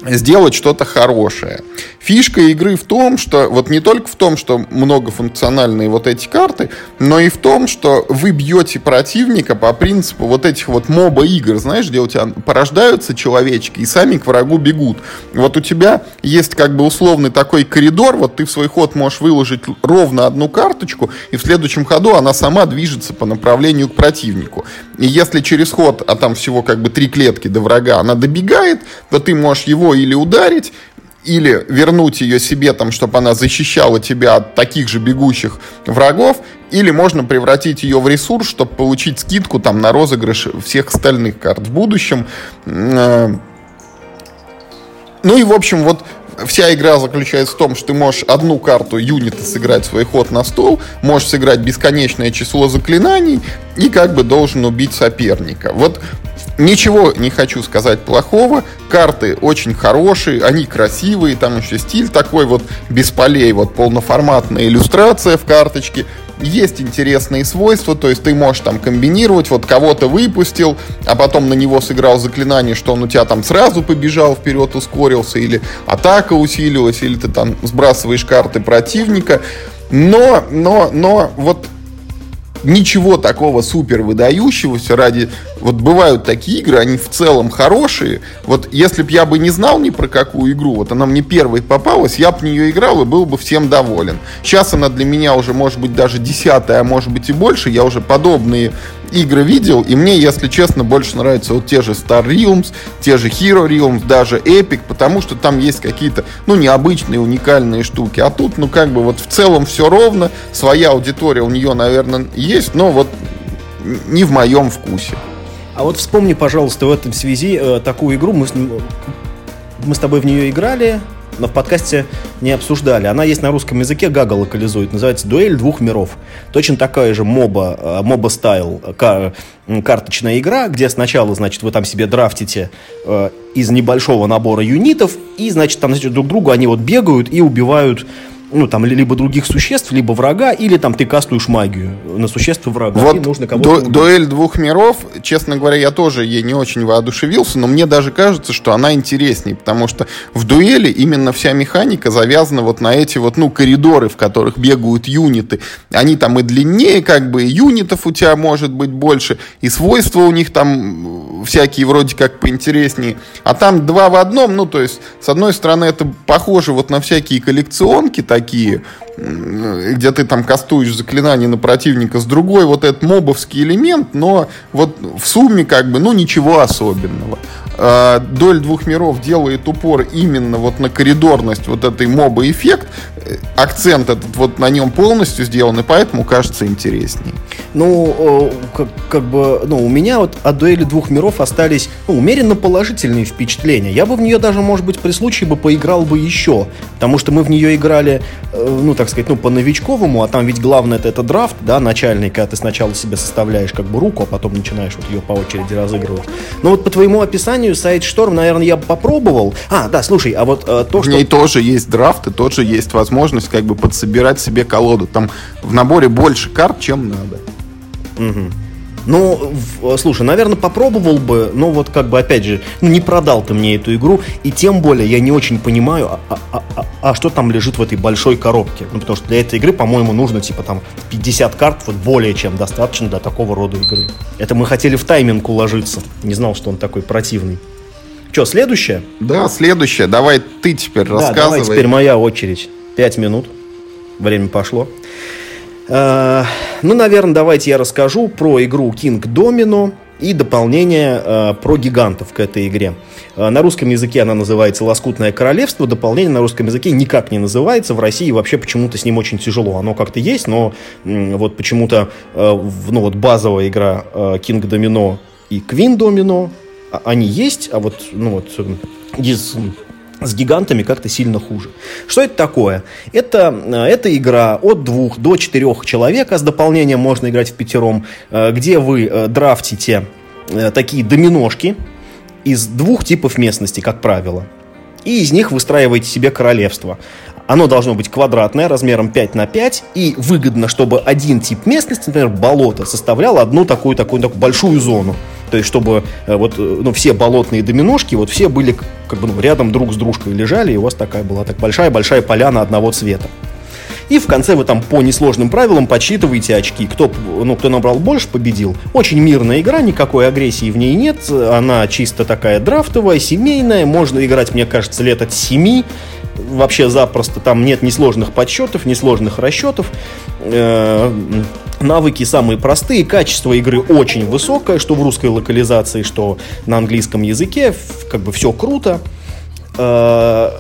сделать что-то хорошее. Фишка игры в том, что вот не только в том, что многофункциональные вот эти карты, но и в том, что вы бьете противника по принципу вот этих вот моба игр, знаешь, где у тебя порождаются человечки и сами к врагу бегут. Вот у тебя есть как бы условный такой коридор, вот ты в свой ход можешь выложить ровно одну карточку, и в следующем ходу она сама движется по направлению к противнику. И если через ход, а там всего как бы три клетки до врага, она добегает, то ты можешь его или ударить, или вернуть ее себе, там, чтобы она защищала тебя от таких же бегущих врагов, или можно превратить ее в ресурс, чтобы получить скидку там, на розыгрыш всех остальных карт в будущем. Э, ну и, в общем, вот вся игра заключается в том, что ты можешь одну карту юнита сыграть свой ход на стол, можешь сыграть бесконечное число заклинаний и как бы должен убить соперника. Вот Ничего не хочу сказать плохого. Карты очень хорошие, они красивые, там еще стиль такой вот без полей, вот полноформатная иллюстрация в карточке. Есть интересные свойства, то есть ты можешь там комбинировать, вот кого-то выпустил, а потом на него сыграл заклинание, что он у тебя там сразу побежал вперед, ускорился, или атака усилилась, или ты там сбрасываешь карты противника. Но, но, но вот ничего такого супер выдающегося ради... Вот бывают такие игры, они в целом хорошие. Вот если бы я бы не знал ни про какую игру, вот она мне первой попалась, я бы в нее играл и был бы всем доволен. Сейчас она для меня уже может быть даже десятая, а может быть и больше. Я уже подобные игры видел, и мне, если честно, больше нравятся вот те же Star Realms, те же Hero Realms, даже Epic, потому что там есть какие-то, ну, необычные, уникальные штуки. А тут, ну, как бы вот в целом все ровно, своя аудитория у нее, наверное, есть, но вот не в моем вкусе. А вот вспомни, пожалуйста, в этом связи э, такую игру, мы с, мы с тобой в нее играли, но в подкасте не обсуждали. Она есть на русском языке, Гага локализует. Называется «Дуэль двух миров». Точно такая же моба, э, моба стайл кар, карточная игра, где сначала, значит, вы там себе драфтите э, из небольшого набора юнитов, и, значит, там, значит, друг другу они вот бегают и убивают ну, там, либо других существ, либо врага, или там ты кастуешь магию на существо врага. Вот нужно кого-то ду- дуэль двух миров, честно говоря, я тоже ей не очень воодушевился, но мне даже кажется, что она интереснее, потому что в дуэли именно вся механика завязана вот на эти вот, ну, коридоры, в которых бегают юниты. Они там и длиннее, как бы, и юнитов у тебя может быть больше, и свойства у них там всякие вроде как поинтереснее. А там два в одном, ну, то есть, с одной стороны, это похоже вот на всякие коллекционки, такие, где ты там кастуешь заклинание на противника, с другой вот этот мобовский элемент, но вот в сумме как бы, ну, ничего особенного. А, Доль двух миров делает упор именно вот на коридорность вот этой моба эффект, акцент этот вот на нем полностью сделан, и поэтому кажется интереснее. Ну, как, как бы, ну, у меня вот от дуэли двух миров остались ну, умеренно положительные впечатления. Я бы в нее даже, может быть, при случае бы поиграл бы еще, потому что мы в нее играли, э, ну, так сказать, ну, по новичковому, а там ведь главное это, это драфт, да, начальный, когда ты сначала себе составляешь как бы руку, а потом начинаешь вот ее по очереди разыгрывать. Но вот по твоему описанию сайт Шторм, наверное, я бы попробовал. А, да, слушай, а вот э, то, в что... В ней тоже есть драфт и тоже есть возможность возможность как бы подсобирать себе колоду. Там в наборе больше карт, чем надо. Угу. Ну, слушай, наверное, попробовал бы, но вот как бы, опять же, ну, не продал ты мне эту игру, и тем более я не очень понимаю, а, а, а, а, что там лежит в этой большой коробке. Ну, потому что для этой игры, по-моему, нужно, типа, там, 50 карт, вот более чем достаточно для такого рода игры. Это мы хотели в тайминг уложиться. Не знал, что он такой противный. Что, следующее? Да, следующее. Давай ты теперь да, рассказывай. давай теперь моя очередь. Пять минут. Время пошло. Э, ну, наверное, давайте я расскажу про игру King Domino и дополнение э, про гигантов к этой игре. Э, на русском языке она называется «Лоскутное королевство». Дополнение на русском языке никак не называется. В России вообще почему-то с ним очень тяжело. Оно как-то есть, но э, вот почему-то э, ну, вот базовая игра э, King Domino и Queen Domino, а, они есть, а вот, ну вот, из с гигантами как-то сильно хуже. Что это такое? Это, э, это игра от двух до четырех человек, а с дополнением можно играть в пятером, э, где вы э, драфтите такие доминошки из двух типов местности, как правило. И из них выстраиваете себе королевство. Оно должно быть квадратное, размером 5 на 5, и выгодно, чтобы один тип местности, например, болото, составлял одну такую, такую, такую большую зону. То есть, чтобы э, вот, э, ну, все болотные доминошки, вот все были как бы ну, рядом друг с дружкой лежали, и у вас такая была так большая-большая поляна одного цвета. И в конце вы там по несложным правилам подсчитываете очки. Кто, ну, кто набрал больше, победил. Очень мирная игра, никакой агрессии в ней нет. Она чисто такая драфтовая, семейная. Можно играть, мне кажется, лет от 7 вообще запросто. Там нет ни сложных подсчетов, ни сложных расчетов. Э, навыки самые простые, качество игры очень высокое, что в русской локализации, что на английском языке. Как бы все круто. Э,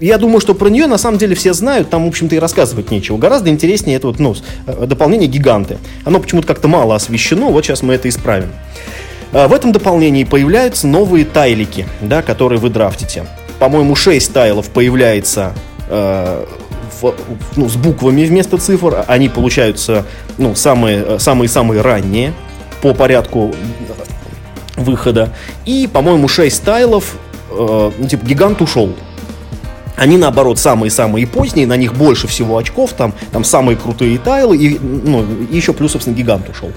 я думаю, что про нее на самом деле все знают, там, в общем-то, и рассказывать нечего. Гораздо интереснее это вот, ну, э, дополнение гиганты. Оно почему-то как-то мало освещено, вот сейчас мы это исправим. В этом дополнении появляются новые тайлики, да, которые вы драфтите по-моему, 6 тайлов появляется э, в, ну, с буквами вместо цифр. Они получаются ну, самые, самые-самые ранние по порядку выхода. И, по-моему, 6 тайлов, э, ну, типа, гигант ушел. Они, наоборот, самые-самые поздние, на них больше всего очков, там, там самые крутые тайлы, и, ну, и еще плюс, собственно, гигант ушел.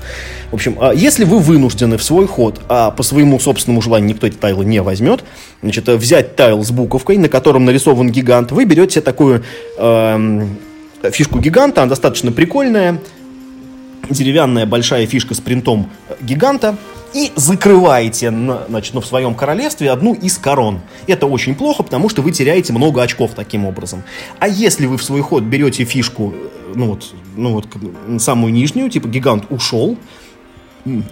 В общем, а если вы вынуждены в свой ход, а по своему собственному желанию никто эти тайлы не возьмет, значит, взять тайл с буковкой, на котором нарисован гигант, вы берете такую э, фишку гиганта, она достаточно прикольная, деревянная большая фишка с принтом гиганта, и закрываете значит, ну, в своем королевстве одну из корон. Это очень плохо, потому что вы теряете много очков таким образом. А если вы в свой ход берете фишку, ну вот, ну вот самую нижнюю, типа гигант ушел,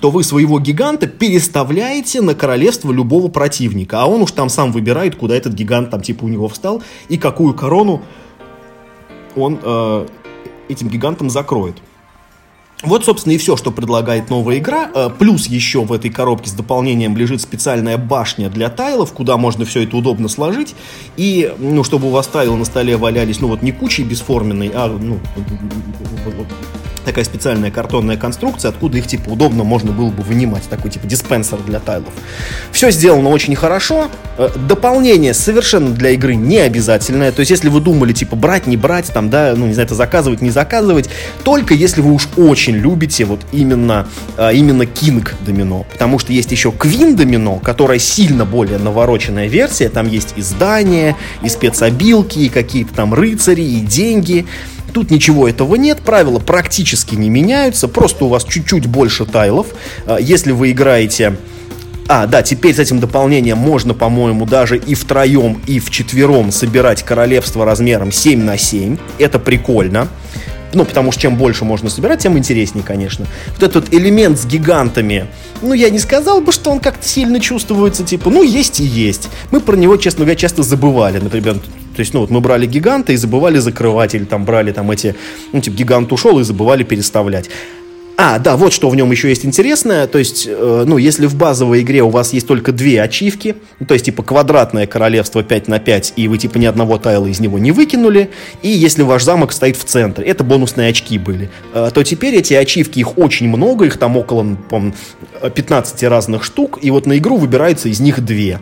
то вы своего гиганта переставляете на королевство любого противника, а он уж там сам выбирает, куда этот гигант там типа у него встал и какую корону он э, этим гигантом закроет. Вот, собственно, и все, что предлагает новая игра. Э, плюс еще в этой коробке с дополнением лежит специальная башня для тайлов, куда можно все это удобно сложить. И, ну, чтобы у вас тайлы на столе валялись, ну, вот не кучей бесформенной, а, ну, такая специальная картонная конструкция, откуда их типа удобно можно было бы вынимать, такой типа диспенсер для тайлов. Все сделано очень хорошо. Э, дополнение совершенно для игры не обязательное. То есть, если вы думали, типа, брать, не брать, там, да, ну, не знаю, это заказывать, не заказывать, только если вы уж очень любите вот именно, э, именно King домино. Потому что есть еще Queen домино, которая сильно более навороченная версия. Там есть и здания, и спецобилки, и какие-то там рыцари, и деньги. Тут ничего этого нет, правила практически не меняются, просто у вас чуть-чуть больше тайлов. А, если вы играете... А, да, теперь с этим дополнением можно, по-моему, даже и втроем, и вчетвером собирать королевство размером 7 на 7. Это прикольно. Ну, потому что чем больше можно собирать, тем интереснее, конечно. Вот этот элемент с гигантами, ну, я не сказал бы, что он как-то сильно чувствуется, типа, ну, есть и есть. Мы про него, честно говоря, часто забывали. Например, то есть, ну, вот мы брали гиганта и забывали закрывать, или там брали там эти, ну, типа, гигант ушел и забывали переставлять. А, да, вот что в нем еще есть интересное. То есть, э, ну, если в базовой игре у вас есть только две ачивки, ну, то есть, типа, квадратное королевство 5 на 5, и вы, типа, ни одного тайла из него не выкинули, и если ваш замок стоит в центре, это бонусные очки были, э, то теперь эти ачивки, их очень много, их там около, по 15 разных штук, и вот на игру выбирается из них две.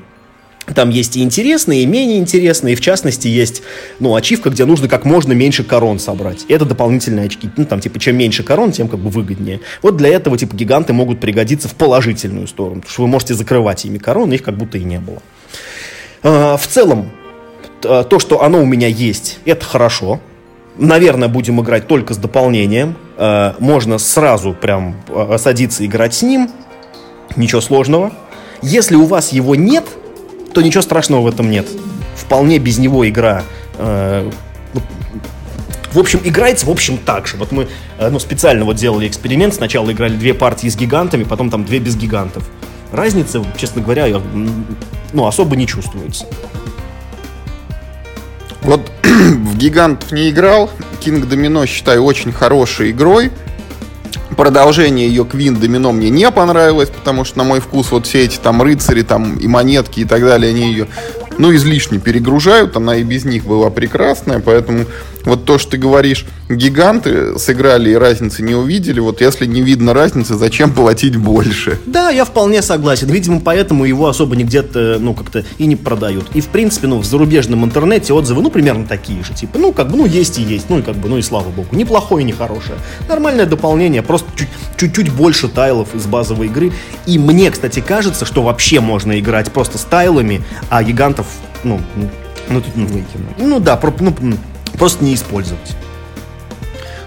Там есть и интересные, и менее интересные. И в частности есть, ну, ачивка, где нужно как можно меньше корон собрать. Это дополнительные очки. Ну, там, типа, чем меньше корон, тем как бы выгоднее. Вот для этого, типа, гиганты могут пригодиться в положительную сторону. Потому что вы можете закрывать ими короны, их как будто и не было. А, в целом, то, что оно у меня есть, это хорошо. Наверное, будем играть только с дополнением. А, можно сразу прям а, садиться играть с ним. Ничего сложного. Если у вас его нет, то ничего страшного в этом нет. Вполне без него игра э, в общем, играется, в общем, так же. Вот мы э, ну, специально вот делали эксперимент. Сначала играли две партии с гигантами, потом там две без гигантов. Разницы, честно говоря, ну, особо не чувствуется. Вот в гигантов не играл. King Domino считаю очень хорошей игрой. Продолжение ее Квин Домино мне не понравилось, потому что, на мой вкус, вот все эти там рыцари там и монетки и так далее, они ее, ну, излишне перегружают. Она и без них была прекрасная, поэтому вот то, что ты говоришь, гиганты сыграли и разницы не увидели, вот если не видно разницы, зачем платить больше? Да, я вполне согласен. Видимо, поэтому его особо нигде-то, ну, как-то и не продают. И, в принципе, ну, в зарубежном интернете отзывы, ну, примерно такие же. Типа, ну, как бы, ну, есть и есть. Ну, и как бы, ну, и слава богу. Неплохое, не хорошее. Нормальное дополнение, просто чуть-чуть больше тайлов из базовой игры. И мне, кстати, кажется, что вообще можно играть просто с тайлами, а гигантов, ну, ну, тут, ну, выкину. Ну, да, про, ну, просто не использовать.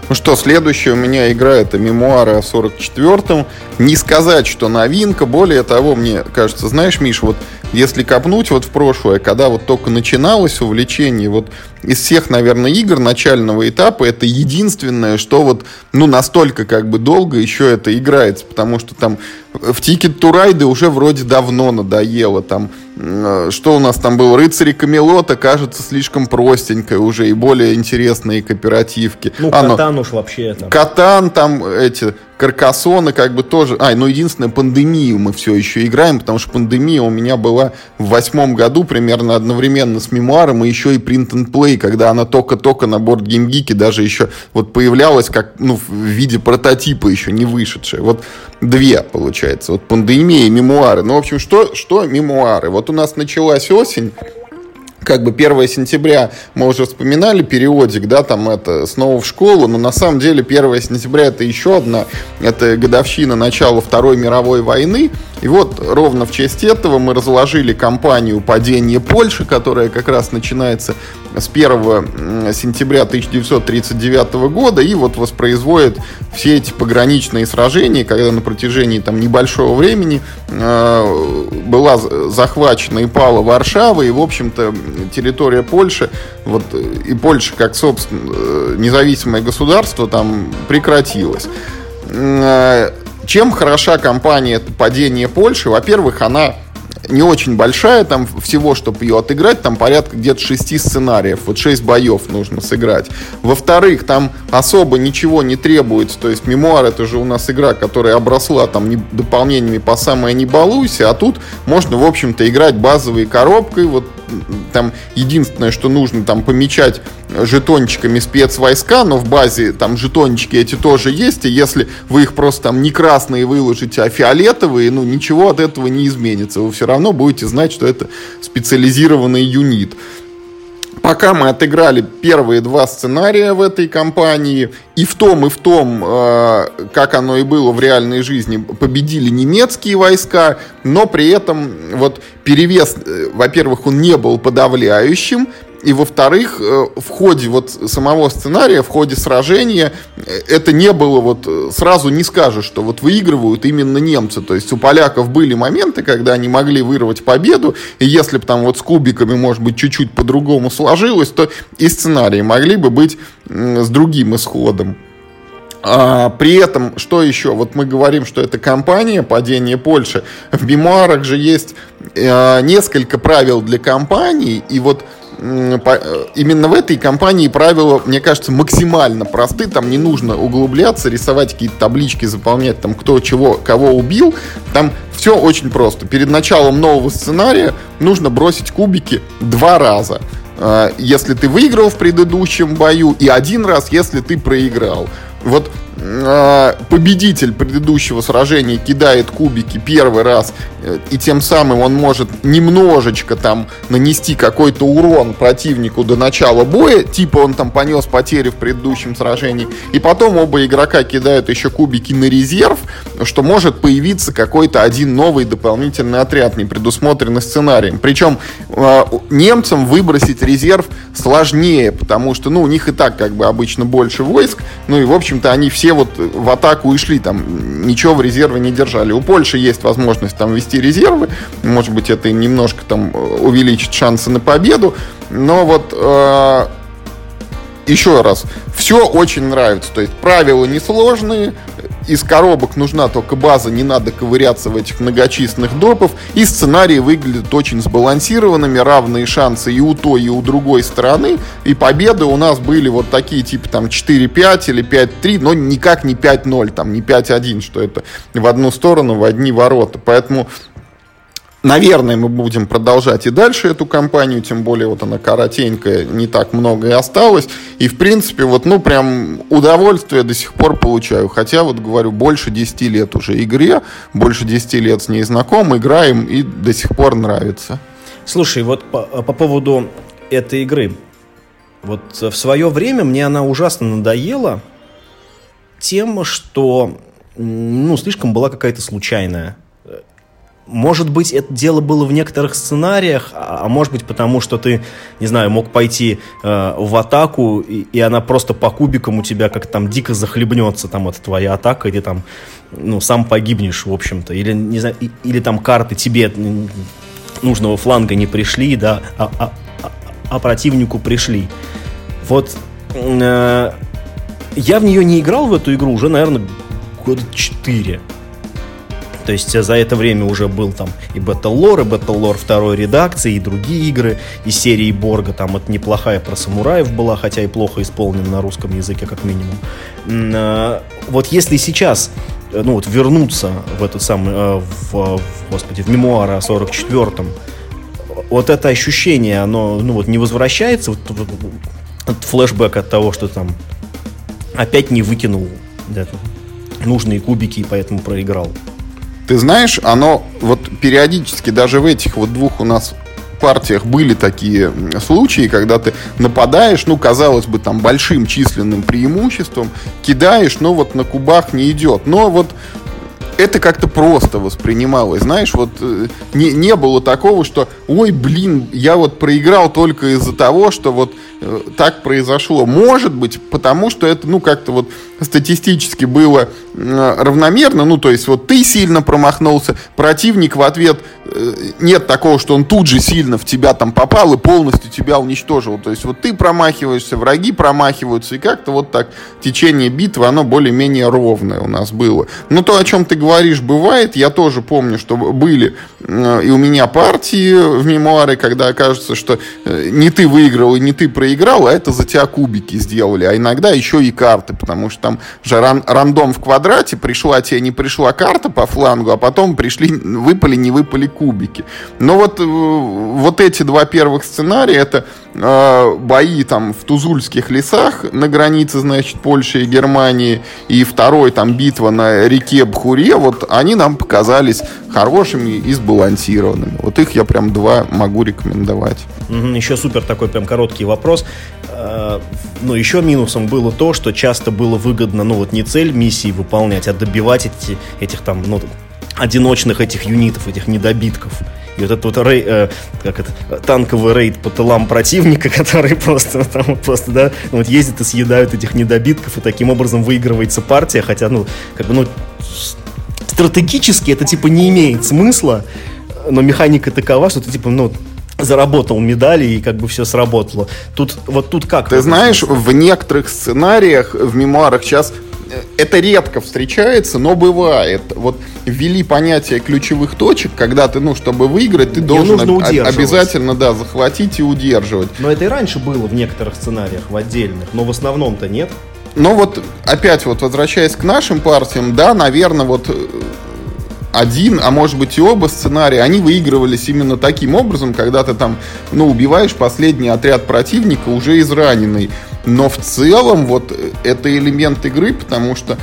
Ну что, следующая у меня игра это мемуары о 44-м. Не сказать, что новинка, более того, мне кажется, знаешь, Миш, вот если копнуть вот в прошлое, когда вот только начиналось увлечение, вот из всех, наверное, игр начального этапа это единственное, что вот, ну, настолько как бы долго еще это играется, потому что там в Ticket to Ride уже вроде давно надоело, там что у нас там было? Рыцари Камелота, кажется, слишком простенькая уже и более интересные кооперативки. Ну, а, Катан уж вообще там. Катан там эти Каркасоны как бы тоже... А, ну единственное, пандемию мы все еще играем, потому что пандемия у меня была в восьмом году примерно одновременно с мемуаром и еще и Print and Play, когда она только-только на борт геймгики даже еще вот появлялась как, ну, в виде прототипа еще не вышедшая. Вот две, получается. Вот пандемия и мемуары. Ну, в общем, что, что мемуары? Вот у нас началась осень, как бы 1 сентября мы уже вспоминали периодик, да, там это снова в школу, но на самом деле 1 сентября это еще одна, это годовщина начала Второй мировой войны, и вот ровно в честь этого мы разложили кампанию падения Польши, которая как раз начинается с 1 сентября 1939 года и вот воспроизводит все эти пограничные сражения, когда на протяжении там небольшого времени э, была захвачена и пала Варшава, и, в общем-то, территория Польши, вот, и Польша как, собственно, э, независимое государство там прекратилась. Э, чем хороша компания «Падение Польши»? Во-первых, она не очень большая, там всего, чтобы ее отыграть, там порядка где-то шести сценариев, вот шесть боев нужно сыграть. Во-вторых, там особо ничего не требуется, то есть мемуар это же у нас игра, которая обросла там дополнениями по самое не балуйся, а тут можно, в общем-то, играть базовой коробкой, вот там единственное, что нужно там помечать жетончиками спецвойска, но в базе там жетончики эти тоже есть, и если вы их просто там не красные выложите, а фиолетовые, ну ничего от этого не изменится. Вы все равно будете знать, что это специализированный юнит. Пока мы отыграли первые два сценария в этой кампании, и в том, и в том, э, как оно и было в реальной жизни, победили немецкие войска, но при этом вот перевес, э, во-первых, он не был подавляющим, и во-вторых, э, в ходе вот самого сценария, в ходе сражения, э, это не было вот, э, сразу не скажешь, что вот выигрывают именно немцы. То есть у поляков были моменты, когда они могли вырвать победу, и если бы там вот с кубиками, может быть, чуть-чуть по-другому сложилось, то и сценарии могли бы быть с другим исходом. А, при этом, что еще? Вот мы говорим, что это компания «Падение Польши». В мемуарах же есть э, несколько правил для компаний, и вот именно в этой компании правила, мне кажется, максимально просты. Там не нужно углубляться, рисовать какие-то таблички, заполнять там кто чего, кого убил. Там все очень просто. Перед началом нового сценария нужно бросить кубики два раза. Э, если ты выиграл в предыдущем бою, и один раз, если ты проиграл. Вот э, победитель предыдущего сражения кидает кубики первый раз, э, и тем самым он может немножечко там нанести какой-то урон противнику до начала боя, типа он там понес потери в предыдущем сражении, и потом оба игрока кидают еще кубики на резерв, что может появиться какой-то один новый дополнительный отряд, не предусмотренный сценарием. Причем э, немцам выбросить резерв сложнее, потому что, ну, у них и так как бы обычно больше войск, ну и, в общем-то, они все вот в атаку и шли, там, ничего в резерве не держали. У Польши есть возможность там вести резервы, может быть, это им немножко там увеличит шансы на победу, но вот э, еще раз, все очень нравится. То есть правила несложные, из коробок нужна только база, не надо ковыряться в этих многочисленных допов. И сценарии выглядят очень сбалансированными, равные шансы и у той, и у другой стороны. И победы у нас были вот такие, типа там 4-5 или 5-3, но никак не 5-0, там не 5-1, что это в одну сторону, в одни ворота. Поэтому Наверное, мы будем продолжать и дальше эту кампанию, тем более вот она коротенькая, не так много и осталось. И, в принципе, вот, ну, прям удовольствие до сих пор получаю. Хотя, вот говорю, больше 10 лет уже игре, больше 10 лет с ней знаком, играем и до сих пор нравится. Слушай, вот по, по поводу этой игры. Вот в свое время мне она ужасно надоела тем, что ну, слишком была какая-то случайная. Может быть, это дело было в некоторых сценариях, а, а может быть, потому что ты, не знаю, мог пойти э, в атаку, и, и она просто по кубикам у тебя как там дико захлебнется, там, это твоя атака, и ты там, ну, сам погибнешь, в общем-то. Или, не знаю, и, или там карты тебе нужного фланга не пришли, да, а, а, а, а противнику пришли. Вот э, я в нее не играл, в эту игру, уже, наверное, года 4. То есть за это время уже был там и Battle Lore, и Battle Lore второй редакции, и другие игры из серии Борга. Там это неплохая про самураев была, хотя и плохо исполнена на русском языке, как минимум. А, вот если сейчас э, ну вот вернуться в этот самый, э, в, господи, в мемуары о 44-м, вот это ощущение, оно, ну вот не возвращается, вот, вот, вот флешбэк от того, что там опять не выкинул да, нужные кубики и поэтому проиграл. Ты знаешь, оно вот периодически даже в этих вот двух у нас партиях были такие случаи, когда ты нападаешь, ну, казалось бы, там, большим численным преимуществом, кидаешь, но вот на кубах не идет. Но вот это как-то просто воспринималось, знаешь, вот э, не, не было такого, что, ой, блин, я вот проиграл только из-за того, что вот э, так произошло. Может быть, потому что это, ну, как-то вот статистически было равномерно, ну, то есть вот ты сильно промахнулся, противник в ответ э, нет такого, что он тут же сильно в тебя там попал и полностью тебя уничтожил. То есть вот ты промахиваешься, враги промахиваются, и как-то вот так течение битвы, оно более-менее ровное у нас было. Но то, о чем ты говоришь, бывает. Я тоже помню, что были и у меня партии в мемуары, когда окажется, что не ты выиграл и не ты проиграл, а это за тебя кубики сделали. А иногда еще и карты, потому что там же ран, рандом в квадрате, пришла тебе не пришла карта по флангу, а потом пришли, выпали, не выпали кубики. Но вот, э, вот эти два первых сценария, это э, бои там в Тузульских лесах на границе, значит, Польши и Германии, и второй там битва на реке Бхуре, вот они нам показались хорошими и сбалансированными. Вот их я прям два могу рекомендовать. Еще супер такой прям короткий вопрос. Э, но еще минусом было то, что часто было выгодно, ну вот не цель миссии выполнять, а добивать эти, этих там, ну, одиночных этих юнитов, этих недобитков. И вот этот вот рей, э, как это, танковый рейд по тылам противника, который просто там просто, да, вот ездит и съедают этих недобитков, и таким образом выигрывается партия, хотя, ну, как бы, ну, стратегически это, типа, не имеет смысла, но механика такова, что ты, типа, ну, заработал медали и как бы все сработало. Тут вот тут как? Ты знаешь, в некоторых сценариях, в мемуарах сейчас это редко встречается, но бывает. Вот ввели понятие ключевых точек, когда ты, ну, чтобы выиграть, ты должен обязательно, да, захватить и удерживать. Но это и раньше было в некоторых сценариях, в отдельных, но в основном-то нет. Но вот опять вот возвращаясь к нашим партиям, да, наверное, вот э, один, а может быть и оба сценария, они выигрывались именно таким образом, когда ты там, ну, убиваешь последний отряд противника уже израненный. Но в целом вот э, это элемент игры, потому что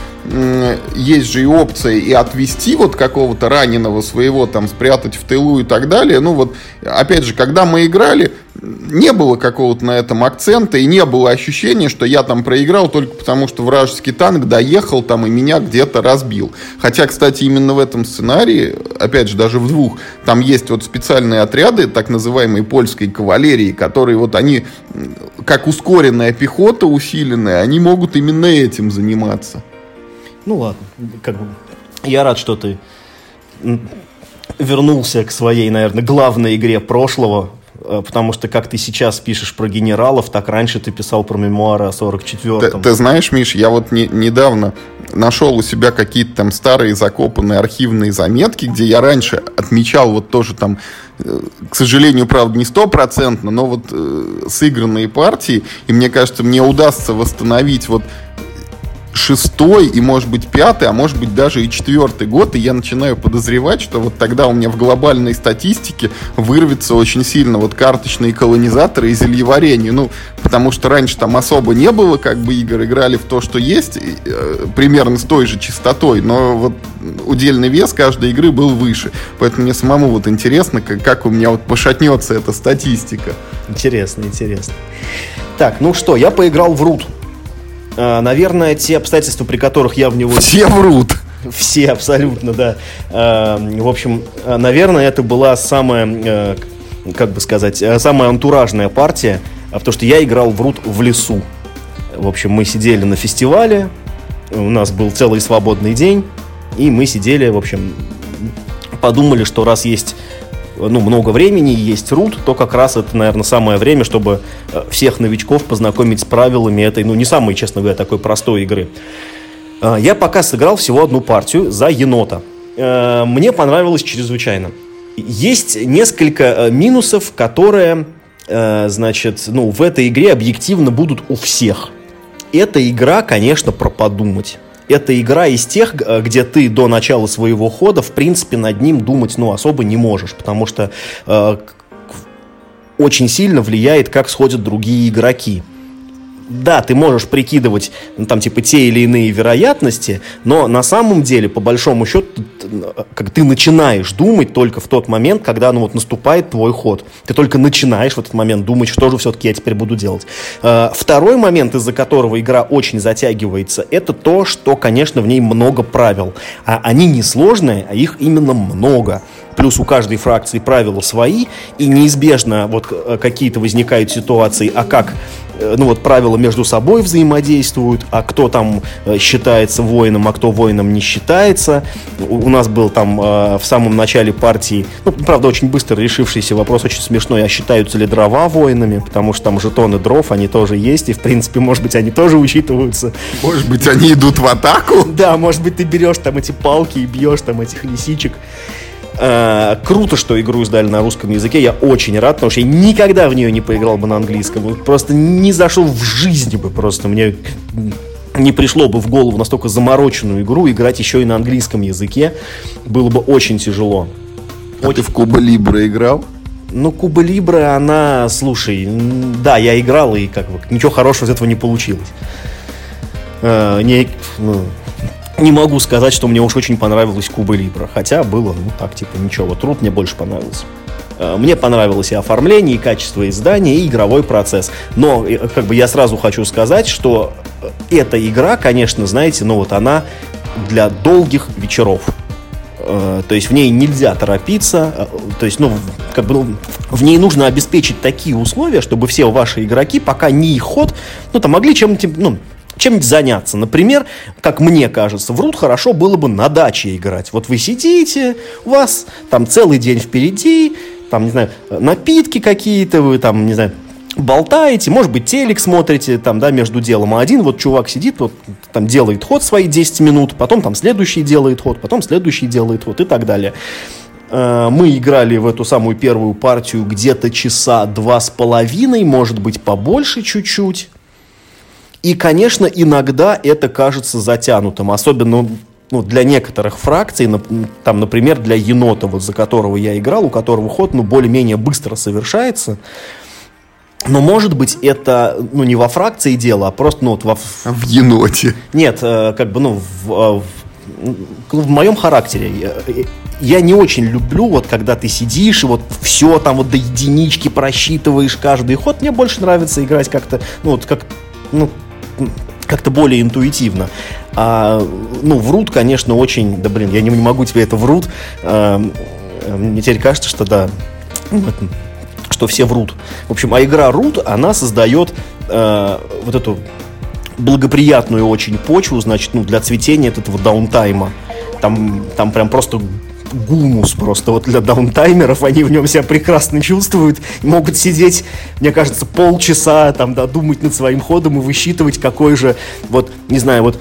есть же и опция и отвести вот какого-то раненого своего, там, спрятать в тылу и так далее. Ну вот, опять же, когда мы играли, не было какого-то на этом акцента и не было ощущения, что я там проиграл только потому, что вражеский танк доехал там и меня где-то разбил. Хотя, кстати, именно в этом сценарии, опять же, даже в двух, там есть вот специальные отряды, так называемые польской кавалерии, которые вот они, как ускоренная пехота усиленная, они могут именно этим заниматься. Ну ладно, как бы я рад, что ты вернулся к своей, наверное, главной игре прошлого, потому что как ты сейчас пишешь про генералов, так раньше ты писал про мемуары о 44-м. Ты, ты знаешь, Миш, я вот не, недавно нашел у себя какие-то там старые закопанные архивные заметки, где я раньше отмечал вот тоже там, э, к сожалению, правда, не стопроцентно, но вот э, сыгранные партии, и мне кажется, мне удастся восстановить вот шестой и, может быть, пятый, а может быть, даже и четвертый год, и я начинаю подозревать, что вот тогда у меня в глобальной статистике вырвется очень сильно вот карточные колонизаторы и зельеварение. Ну, потому что раньше там особо не было, как бы, игр, играли в то, что есть, э, примерно с той же частотой, но вот удельный вес каждой игры был выше. Поэтому мне самому вот интересно, как, как у меня вот пошатнется эта статистика. Интересно, интересно. Так, ну что, я поиграл в Рут. А, наверное, те обстоятельства, при которых я в него... Все врут. Все, абсолютно, да. А, в общем, наверное, это была самая, как бы сказать, самая антуражная партия, а потому что я играл в Рут в лесу. В общем, мы сидели на фестивале, у нас был целый свободный день, и мы сидели, в общем, подумали, что раз есть ну, много времени, есть рут, то как раз это, наверное, самое время, чтобы э, всех новичков познакомить с правилами этой, ну, не самой, честно говоря, такой простой игры. Э, я пока сыграл всего одну партию за енота. Э, мне понравилось чрезвычайно. Есть несколько минусов, которые, значит, ну, в этой игре объективно будут у всех. Эта игра, конечно, про подумать это игра из тех, где ты до начала своего хода, в принципе, над ним думать, ну, особо не можешь, потому что э, очень сильно влияет, как сходят другие игроки да, ты можешь прикидывать, ну, там, типа, те или иные вероятности, но на самом деле, по большому счету, как ты начинаешь думать только в тот момент, когда, ну, вот, наступает твой ход. Ты только начинаешь в этот момент думать, что же все-таки я теперь буду делать. Э, второй момент, из-за которого игра очень затягивается, это то, что, конечно, в ней много правил. А они не сложные, а их именно много плюс у каждой фракции правила свои, и неизбежно вот э, какие-то возникают ситуации, а как Э, ну вот правила между собой взаимодействуют, а кто там э, считается воином, а кто воином не считается. У, нас был там в самом начале партии, ну, правда, очень быстро решившийся вопрос, очень смешной, а считаются ли дрова воинами, потому что там жетоны дров, они тоже есть, и, в принципе, может быть, они тоже учитываются. Может быть, они идут в атаку? Да, может быть, ты берешь там эти палки и бьешь там этих лисичек. Э, круто, что игру издали на русском языке. Я очень рад, потому что я никогда в нее не поиграл бы на английском. Просто не зашел в жизни бы просто. Мне не пришло бы в голову настолько замороченную игру играть еще и на английском языке. Было бы очень тяжело. А очень... ты в Куба Либра играл? Ну, Куба Либра, она, слушай, да, я играл, и как бы ничего хорошего из этого не получилось. Э, не, ну, не могу сказать, что мне уж очень понравилась Куба Либра. Хотя было, ну так, типа, ничего. Труд мне больше понравился. Э, мне понравилось и оформление, и качество издания, и игровой процесс. Но, э, как бы, я сразу хочу сказать, что э, эта игра, конечно, знаете, ну вот она для долгих вечеров. То есть в ней нельзя торопиться, то есть, ну, как бы, ну, в ней нужно обеспечить такие условия, чтобы все ваши игроки, пока не их ход, ну, там могли чем-нибудь, ну, чем-нибудь заняться. Например, как мне кажется, в Рут хорошо было бы на даче играть. Вот вы сидите, у вас там целый день впереди, там, не знаю, напитки какие-то, вы там, не знаю, болтаете, может быть, телек смотрите, там, да, между делом. А один вот чувак сидит, вот, там, делает ход свои 10 минут, потом там следующий делает ход, потом следующий делает ход и так далее. Э, мы играли в эту самую первую партию где-то часа два с половиной, может быть, побольше чуть-чуть. И, конечно, иногда это кажется затянутым, особенно ну, для некоторых фракций, там, например, для енота, вот, за которого я играл, у которого ход ну, более-менее быстро совершается. Но, может быть, это ну, не во фракции дело, а просто ну, вот во... В еноте. Нет, э, как бы, ну, в, э, в, в моем характере. Я, я не очень люблю, вот когда ты сидишь и вот все там вот до единички просчитываешь каждый ход. Мне больше нравится играть как-то, ну, вот как, ну, как-то более интуитивно. А, ну, врут, конечно, очень... Да, блин, я не, не могу тебе это врут. А, мне теперь кажется, что да, что все врут. В общем, а игра Рут, она создает а, вот эту благоприятную очень почву, значит, ну, для цветения этого даунтайма. Там, там прям просто гумус просто вот для даунтаймеров, они в нем себя прекрасно чувствуют, могут сидеть, мне кажется, полчаса там, да, думать над своим ходом и высчитывать, какой же, вот, не знаю, вот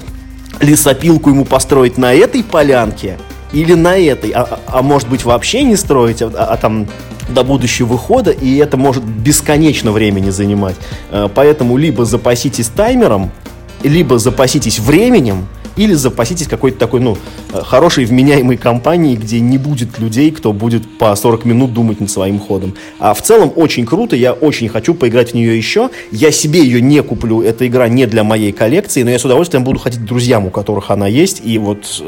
лесопилку ему построить на этой полянке или на этой, а, а, а может быть вообще не строить, а, а там до будущего выхода, и это может бесконечно времени занимать. Э, поэтому либо запаситесь таймером, либо запаситесь временем, или запаситесь какой-то такой, ну, э, хорошей вменяемой компанией, где не будет людей, кто будет по 40 минут думать над своим ходом. А в целом очень круто, я очень хочу поиграть в нее еще. Я себе ее не куплю, эта игра не для моей коллекции, но я с удовольствием буду ходить друзьям, у которых она есть. И вот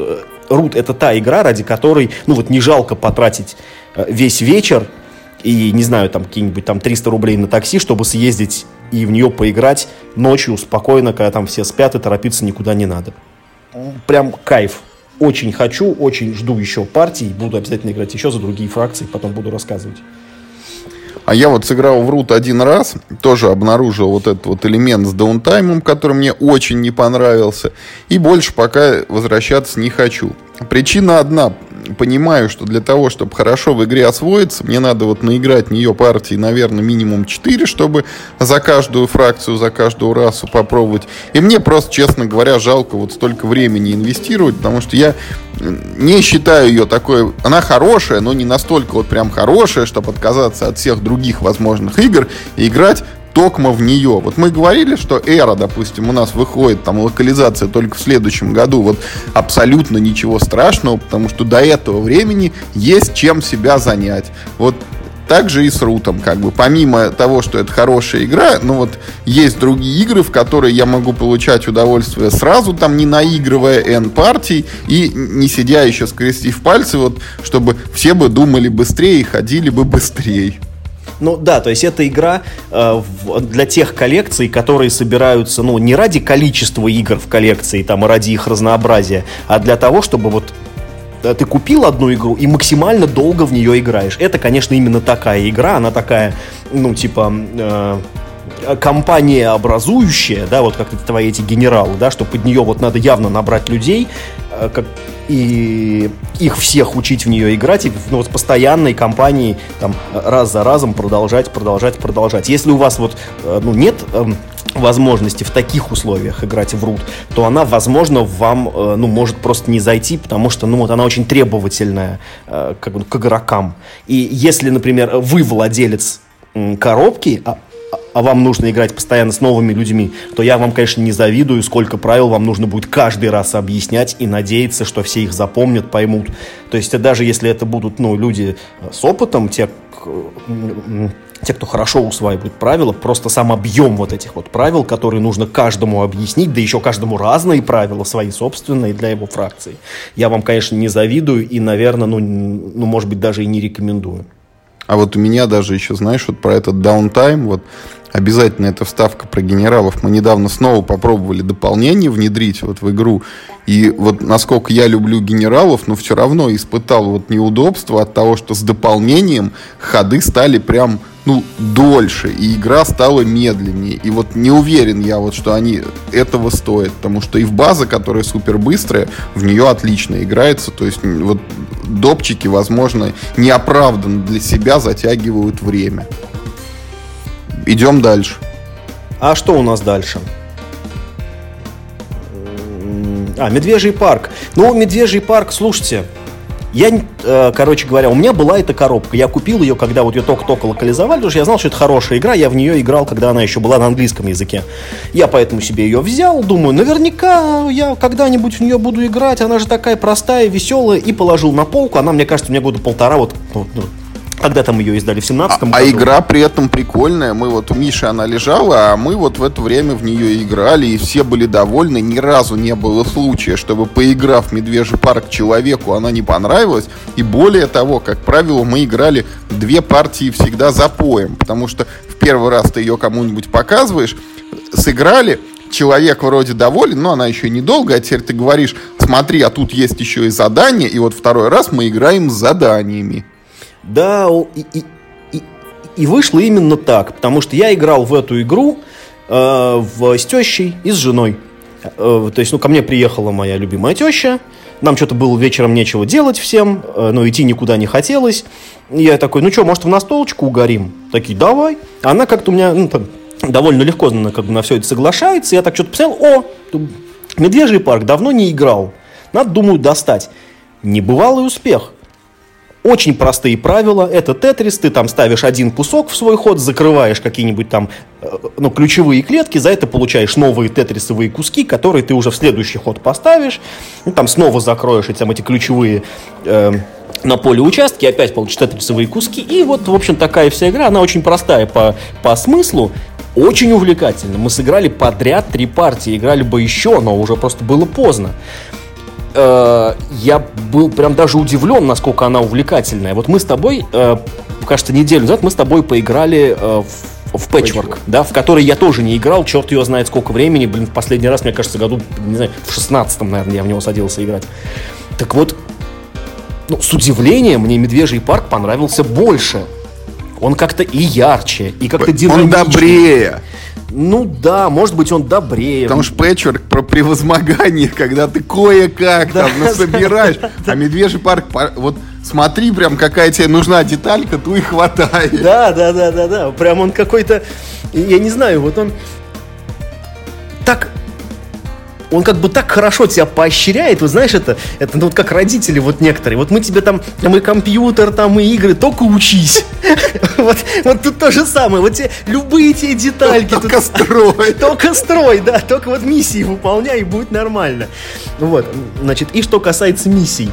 Рут это та игра, ради которой, ну вот не жалко потратить э, весь вечер и, не знаю, там какие-нибудь там 300 рублей на такси, чтобы съездить и в нее поиграть ночью спокойно, когда там все спят и торопиться никуда не надо прям кайф. Очень хочу, очень жду еще партий. Буду обязательно играть еще за другие фракции, потом буду рассказывать. А я вот сыграл в Рут один раз, тоже обнаружил вот этот вот элемент с даунтаймом, который мне очень не понравился. И больше пока возвращаться не хочу. Причина одна понимаю, что для того, чтобы хорошо в игре освоиться, мне надо вот наиграть в нее партии, наверное, минимум 4, чтобы за каждую фракцию, за каждую расу попробовать. И мне просто, честно говоря, жалко вот столько времени инвестировать, потому что я не считаю ее такой... Она хорошая, но не настолько вот прям хорошая, чтобы отказаться от всех других возможных игр и играть токмо в нее. Вот мы говорили, что эра, допустим, у нас выходит там локализация только в следующем году. Вот абсолютно ничего страшного, потому что до этого времени есть чем себя занять. Вот так же и с Рутом, как бы. Помимо того, что это хорошая игра, ну вот есть другие игры, в которые я могу получать удовольствие сразу, там не наигрывая N партий и не сидя еще скрестив пальцы, вот, чтобы все бы думали быстрее и ходили бы быстрее. Ну да, то есть это игра э, для тех коллекций, которые собираются, ну, не ради количества игр в коллекции, там, ради их разнообразия, а для того, чтобы вот э, ты купил одну игру и максимально долго в нее играешь. Это, конечно, именно такая игра, она такая, ну, типа... Э, компания образующая, да, вот как твои эти генералы, да, что под нее вот надо явно набрать людей, как, и их всех учить в нее играть, и ну, вот постоянной компанией там раз за разом продолжать, продолжать, продолжать. Если у вас вот э, ну, нет эм, возможности в таких условиях играть в рут, то она, возможно, вам, э, ну, может просто не зайти, потому что, ну, вот она очень требовательная как бы, к игрокам. И если, например, вы владелец коробки, а вам нужно играть постоянно с новыми людьми, то я вам, конечно, не завидую, сколько правил вам нужно будет каждый раз объяснять и надеяться, что все их запомнят, поймут. То есть даже если это будут ну, люди с опытом, те, те, кто хорошо усваивает правила, просто сам объем вот этих вот правил, которые нужно каждому объяснить, да еще каждому разные правила, свои собственные для его фракции. Я вам, конечно, не завидую и, наверное, ну, ну может быть, даже и не рекомендую. А вот у меня даже еще, знаешь, вот про этот даунтайм, вот обязательно эта вставка про генералов. Мы недавно снова попробовали дополнение внедрить вот в игру. И вот насколько я люблю генералов, но все равно испытал вот неудобство от того, что с дополнением ходы стали прям ну, дольше, и игра стала медленнее. И вот не уверен я, вот, что они этого стоят, потому что и в база, которая супер быстрая, в нее отлично играется. То есть вот допчики, возможно, неоправданно для себя затягивают время. Идем дальше. А что у нас дальше? А, Медвежий парк. Ну, Медвежий парк, слушайте, я, э, короче говоря, у меня была эта коробка. Я купил ее, когда вот ее только-только локализовали, потому что я знал, что это хорошая игра. Я в нее играл, когда она еще была на английском языке. Я поэтому себе ее взял. Думаю, наверняка я когда-нибудь в нее буду играть. Она же такая простая, веселая. И положил на полку. Она, мне кажется, у меня года полтора вот, вот когда там ее издали в 17 а, году. А игра при этом прикольная. Мы вот у Миши она лежала, а мы вот в это время в нее играли, и все были довольны. Ни разу не было случая, чтобы поиграв в Медвежий парк человеку, она не понравилась. И более того, как правило, мы играли две партии всегда за поем, потому что в первый раз ты ее кому-нибудь показываешь, сыграли, человек вроде доволен, но она еще недолго, а теперь ты говоришь, смотри, а тут есть еще и задание, и вот второй раз мы играем с заданиями. Да, и, и, и, и вышло именно так, потому что я играл в эту игру э, в, с тещей и с женой. Э, то есть, ну, ко мне приехала моя любимая теща, нам что-то было вечером нечего делать всем, э, но идти никуда не хотелось. Я такой, ну что, может, в настолочку угорим? Такие, давай. Она как-то у меня ну, там, довольно легко на, как бы, на все это соглашается. Я так что-то посмотрел, о, Медвежий парк давно не играл. Надо, думаю, достать. Небывалый успех. Очень простые правила. Это тетрис, ты там ставишь один кусок в свой ход, закрываешь какие-нибудь там э, ну, ключевые клетки, за это получаешь новые тетрисовые куски, которые ты уже в следующий ход поставишь, ну, там снова закроешь эти, там, эти ключевые э, на поле участки, опять получишь тетрисовые куски, и вот, в общем, такая вся игра, она очень простая по, по смыслу, очень увлекательно. Мы сыграли подряд три партии, играли бы еще, но уже просто было поздно. Э, я был прям даже удивлен, насколько она увлекательная. Вот мы с тобой, э, кажется, неделю назад мы с тобой поиграли э, в, в Patchwork, да, в который я тоже не играл, черт его знает сколько времени, блин, в последний раз, мне кажется, году, не знаю, в шестнадцатом, наверное, я в него садился играть. Так вот, ну, с удивлением мне Медвежий парк понравился больше. Он как-то и ярче, и как-то динамичнее. Он добрее. Ну да, может быть, он добрее. Потому что пэтчворк про превозмогание, когда ты кое-как да, там насобираешь. Да, да, а медвежий парк, вот смотри, прям какая тебе нужна деталька, ту и хватает. Да, да, да, да, да. Прям он какой-то, я не знаю, вот он так он как бы так хорошо тебя поощряет, вы знаешь, это, это ну, вот как родители вот некоторые. Вот мы тебе там, там и компьютер, там и игры, только учись. Вот, вот тут то же самое. Вот те, любые те детальки. Только строй. Только строй, да. Только вот миссии выполняй, и будет нормально. Вот, значит, и что касается миссий.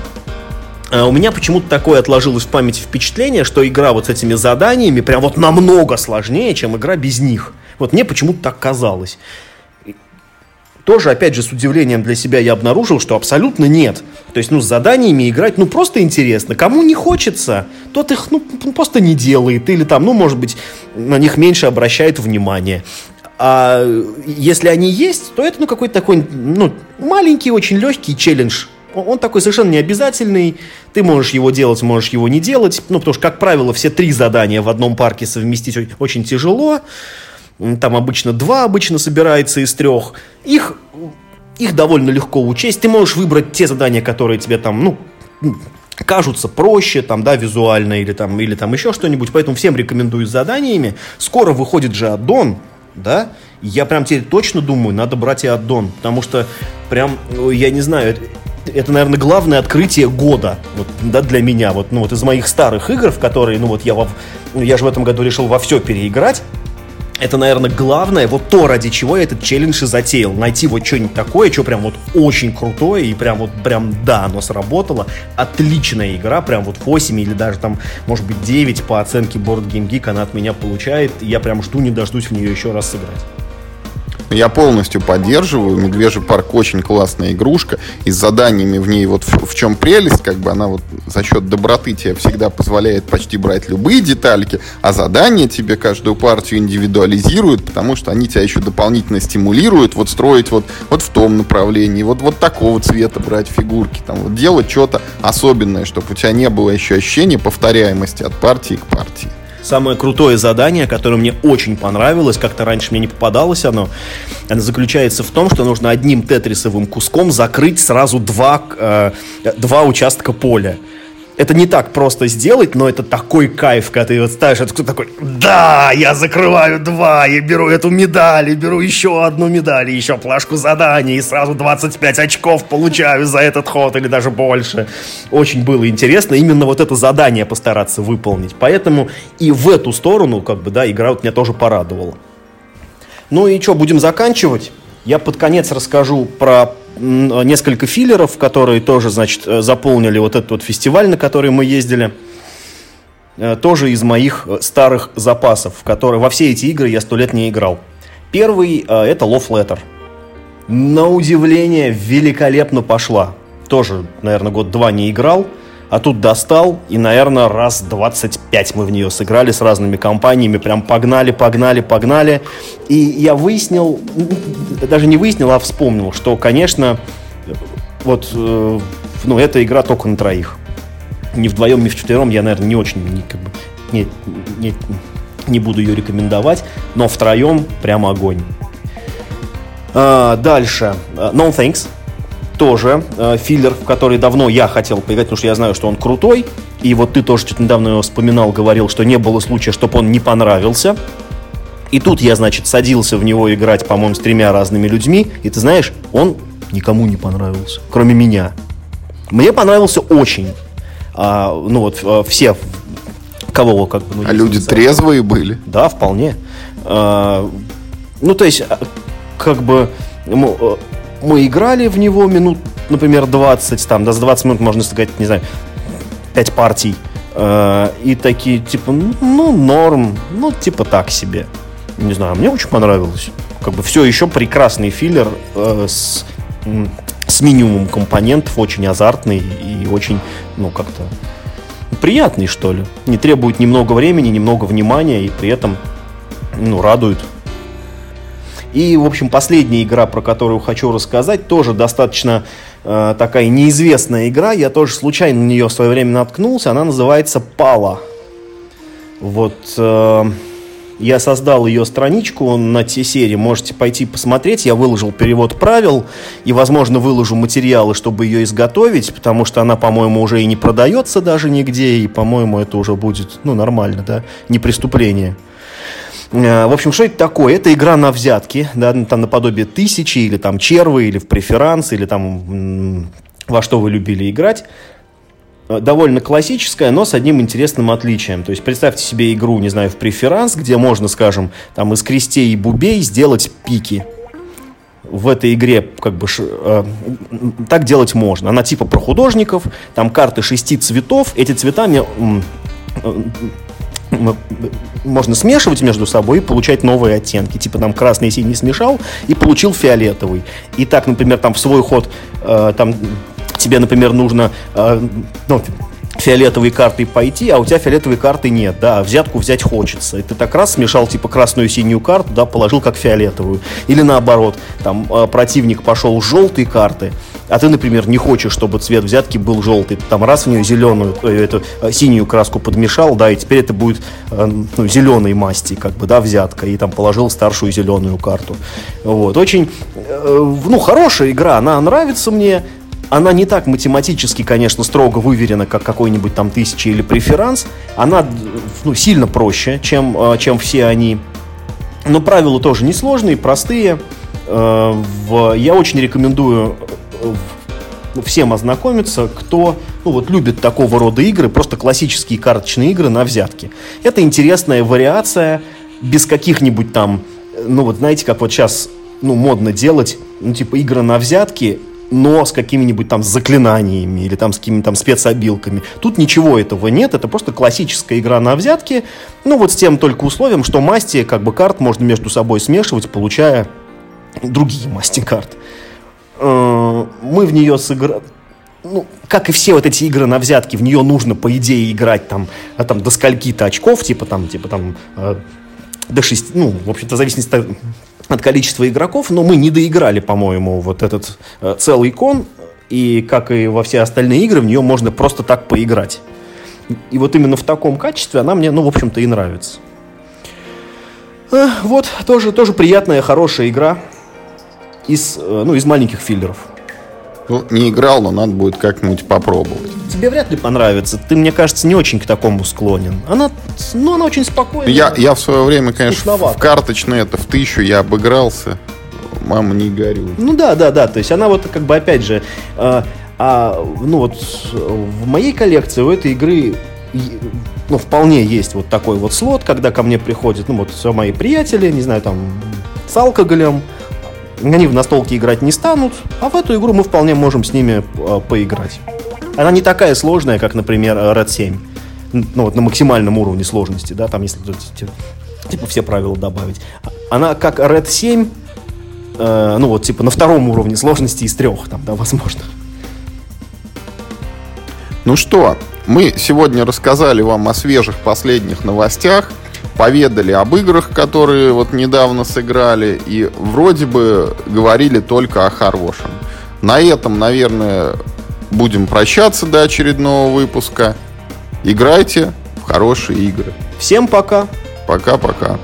А, у меня почему-то такое отложилось в памяти впечатление, что игра вот с этими заданиями прям вот намного сложнее, чем игра без них. Вот мне почему-то так казалось тоже, опять же, с удивлением для себя я обнаружил, что абсолютно нет. То есть, ну, с заданиями играть, ну, просто интересно. Кому не хочется, тот их, ну, просто не делает. Или там, ну, может быть, на них меньше обращает внимание. А если они есть, то это, ну, какой-то такой, ну, маленький, очень легкий челлендж. Он такой совершенно необязательный. Ты можешь его делать, можешь его не делать. Ну, потому что, как правило, все три задания в одном парке совместить очень тяжело там обычно два обычно собирается из трех, их, их довольно легко учесть. Ты можешь выбрать те задания, которые тебе там, ну, кажутся проще, там, да, визуально или там, или там еще что-нибудь. Поэтому всем рекомендую с заданиями. Скоро выходит же аддон, да, я прям теперь точно думаю, надо брать и аддон, потому что прям, я не знаю, это, наверное, главное открытие года, вот, да, для меня, вот, ну, вот из моих старых игр, в которые, ну, вот я, во, ну, я же в этом году решил во все переиграть, это, наверное, главное, вот то, ради чего я этот челлендж и затеял. Найти вот что-нибудь такое, что прям вот очень крутое, и прям вот, прям, да, оно сработало. Отличная игра, прям вот 8 или даже там, может быть, 9 по оценке Board Game Geek она от меня получает. Я прям жду, не дождусь в нее еще раз сыграть. Я полностью поддерживаю. Медвежий парк очень классная игрушка. И с заданиями в ней вот в, в чем прелесть, как бы она вот за счет доброты тебе всегда позволяет почти брать любые детальки, а задания тебе каждую партию индивидуализируют, потому что они тебя еще дополнительно стимулируют вот строить вот, вот в том направлении, вот, вот такого цвета брать фигурки, там вот делать что-то особенное, чтобы у тебя не было еще ощущения повторяемости от партии к партии. Самое крутое задание, которое мне очень понравилось, как-то раньше мне не попадалось оно, оно заключается в том, что нужно одним тетрисовым куском закрыть сразу два, э, два участка поля это не так просто сделать, но это такой кайф, когда ты вот ставишь, это кто такой, да, я закрываю два, я беру эту медаль, и беру еще одну медаль, и еще плашку заданий, и сразу 25 очков получаю за этот ход, или даже больше. Очень было интересно именно вот это задание постараться выполнить. Поэтому и в эту сторону, как бы, да, игра вот меня тоже порадовала. Ну и что, будем заканчивать? Я под конец расскажу про несколько филлеров, которые тоже, значит, э, заполнили вот этот вот фестиваль, на который мы ездили. Э, тоже из моих э, старых запасов, которые во все эти игры я сто лет не играл. Первый это Love Letter. На удивление великолепно пошла. Тоже, наверное, год-два не играл. А тут достал, и, наверное, раз 25 мы в нее сыграли с разными компаниями. Прям погнали, погнали, погнали. И я выяснил, даже не выяснил, а вспомнил, что, конечно, вот, э, ну, эта игра только на троих. Ни вдвоем, ни четвером я, наверное, не очень, не, как бы, не, не, не буду ее рекомендовать, но втроем прям огонь. А, дальше. No Thanks тоже э, филлер, в который давно я хотел поиграть, потому что я знаю, что он крутой. И вот ты тоже что-то недавно его вспоминал, говорил, что не было случая, чтобы он не понравился. И тут я, значит, садился в него играть, по-моему, с тремя разными людьми. И ты знаешь, он никому не понравился, кроме меня. Мне понравился очень. а, ну вот а, все, кого как бы... Ну, а люди трезвые были? Да, вполне. А, ну, то есть, а, как бы э, мы играли в него минут, например, 20, там, да, за 20 минут, можно сказать, не знаю, 5 партий. А, и такие, типа, ну, норм, ну, типа так себе. Не знаю, мне очень понравилось. Как бы все еще прекрасный филлер э, с, с минимумом компонентов, очень азартный и очень, ну, как-то приятный, что ли. Не требует немного времени, немного внимания и при этом, ну, радует. И, в общем, последняя игра, про которую хочу рассказать, тоже достаточно э, такая неизвестная игра. Я тоже случайно на нее в свое время наткнулся. Она называется Пала. Вот э, я создал ее страничку на T-серии. Можете пойти посмотреть. Я выложил перевод правил и, возможно, выложу материалы, чтобы ее изготовить, потому что она, по-моему, уже и не продается даже нигде. И, по-моему, это уже будет, ну, нормально, да, не преступление. Э, в общем, что это такое? Это игра на взятки, да, там наподобие тысячи, или там червы, или в преферанс, или там во что вы любили играть. Э, довольно классическая, но с одним интересным отличием. То есть представьте себе игру, не знаю, в преферанс, где можно, скажем, там из крестей и бубей сделать пики. В этой игре как бы э, так делать можно. Она типа про художников, там карты шести цветов, эти цветами э, можно смешивать между собой и получать новые оттенки. Типа там красный и синий смешал и получил фиолетовый. И так, например, там в свой ход э, там тебе, например, нужно э, ну, фиолетовые карты пойти, а у тебя фиолетовой карты нет, да, взятку взять хочется. И ты так раз смешал, типа, красную и синюю карту, да, положил как фиолетовую. Или наоборот, там, э, противник пошел с желтой карты, а ты, например, не хочешь, чтобы цвет взятки был желтый, ты там раз в нее зеленую, э, эту э, синюю краску подмешал, да, и теперь это будет э, ну, зеленой масти, как бы, да, взятка, и там положил старшую зеленую карту. Вот, очень, э, ну, хорошая игра, она нравится мне, она не так математически, конечно, строго выверена, как какой-нибудь там тысячи или преферанс. Она ну, сильно проще, чем, э, чем все они. Но правила тоже несложные, простые. Э, я очень рекомендую э, всем ознакомиться, кто ну, вот, любит такого рода игры, просто классические карточные игры на взятки. Это интересная вариация, без каких-нибудь там, ну вот знаете, как вот сейчас ну, модно делать, ну, типа игры на взятки, но с какими-нибудь там заклинаниями или там с какими-то там спецобилками. Тут ничего этого нет, это просто классическая игра на взятки, ну вот с тем только условием, что масти как бы карт можно между собой смешивать, получая другие масти карт. Э, мы в нее сыграли ну, как и все вот эти игры на взятки, в нее нужно, по идее, играть там, а, там до скольки-то очков, типа там, типа там, э, до 6, ну, в общем-то, в зависимости от количества игроков, но мы не доиграли, по-моему, вот этот э, целый кон, и как и во все остальные игры, в нее можно просто так поиграть. И вот именно в таком качестве она мне, ну, в общем-то, и нравится. Э, вот, тоже, тоже приятная, хорошая игра из, э, ну, из маленьких филлеров. Ну, не играл, но надо будет как-нибудь попробовать. Тебе вряд ли понравится. Ты, мне кажется, не очень к такому склонен. Она, ну, она очень спокойная. Я, я в свое время, конечно, в карточное это в тысячу я обыгрался. Мама, не горю. Ну да, да, да. То есть она вот как бы опять же... Э, а, ну вот в моей коллекции у этой игры ну, вполне есть вот такой вот слот, когда ко мне приходят, ну, вот мои приятели, не знаю, там, с алкоголем, они в настолки играть не станут, а в эту игру мы вполне можем с ними э, поиграть. Она не такая сложная, как, например, Red 7. Ну, вот на максимальном уровне сложности, да, там, если типа все правила добавить. Она как Red 7, э, ну, вот, типа, на втором уровне сложности из трех, там, да, возможно. Ну что, мы сегодня рассказали вам о свежих последних новостях поведали об играх, которые вот недавно сыграли, и вроде бы говорили только о хорошем. На этом, наверное, будем прощаться до очередного выпуска. Играйте в хорошие игры. Всем пока. Пока-пока.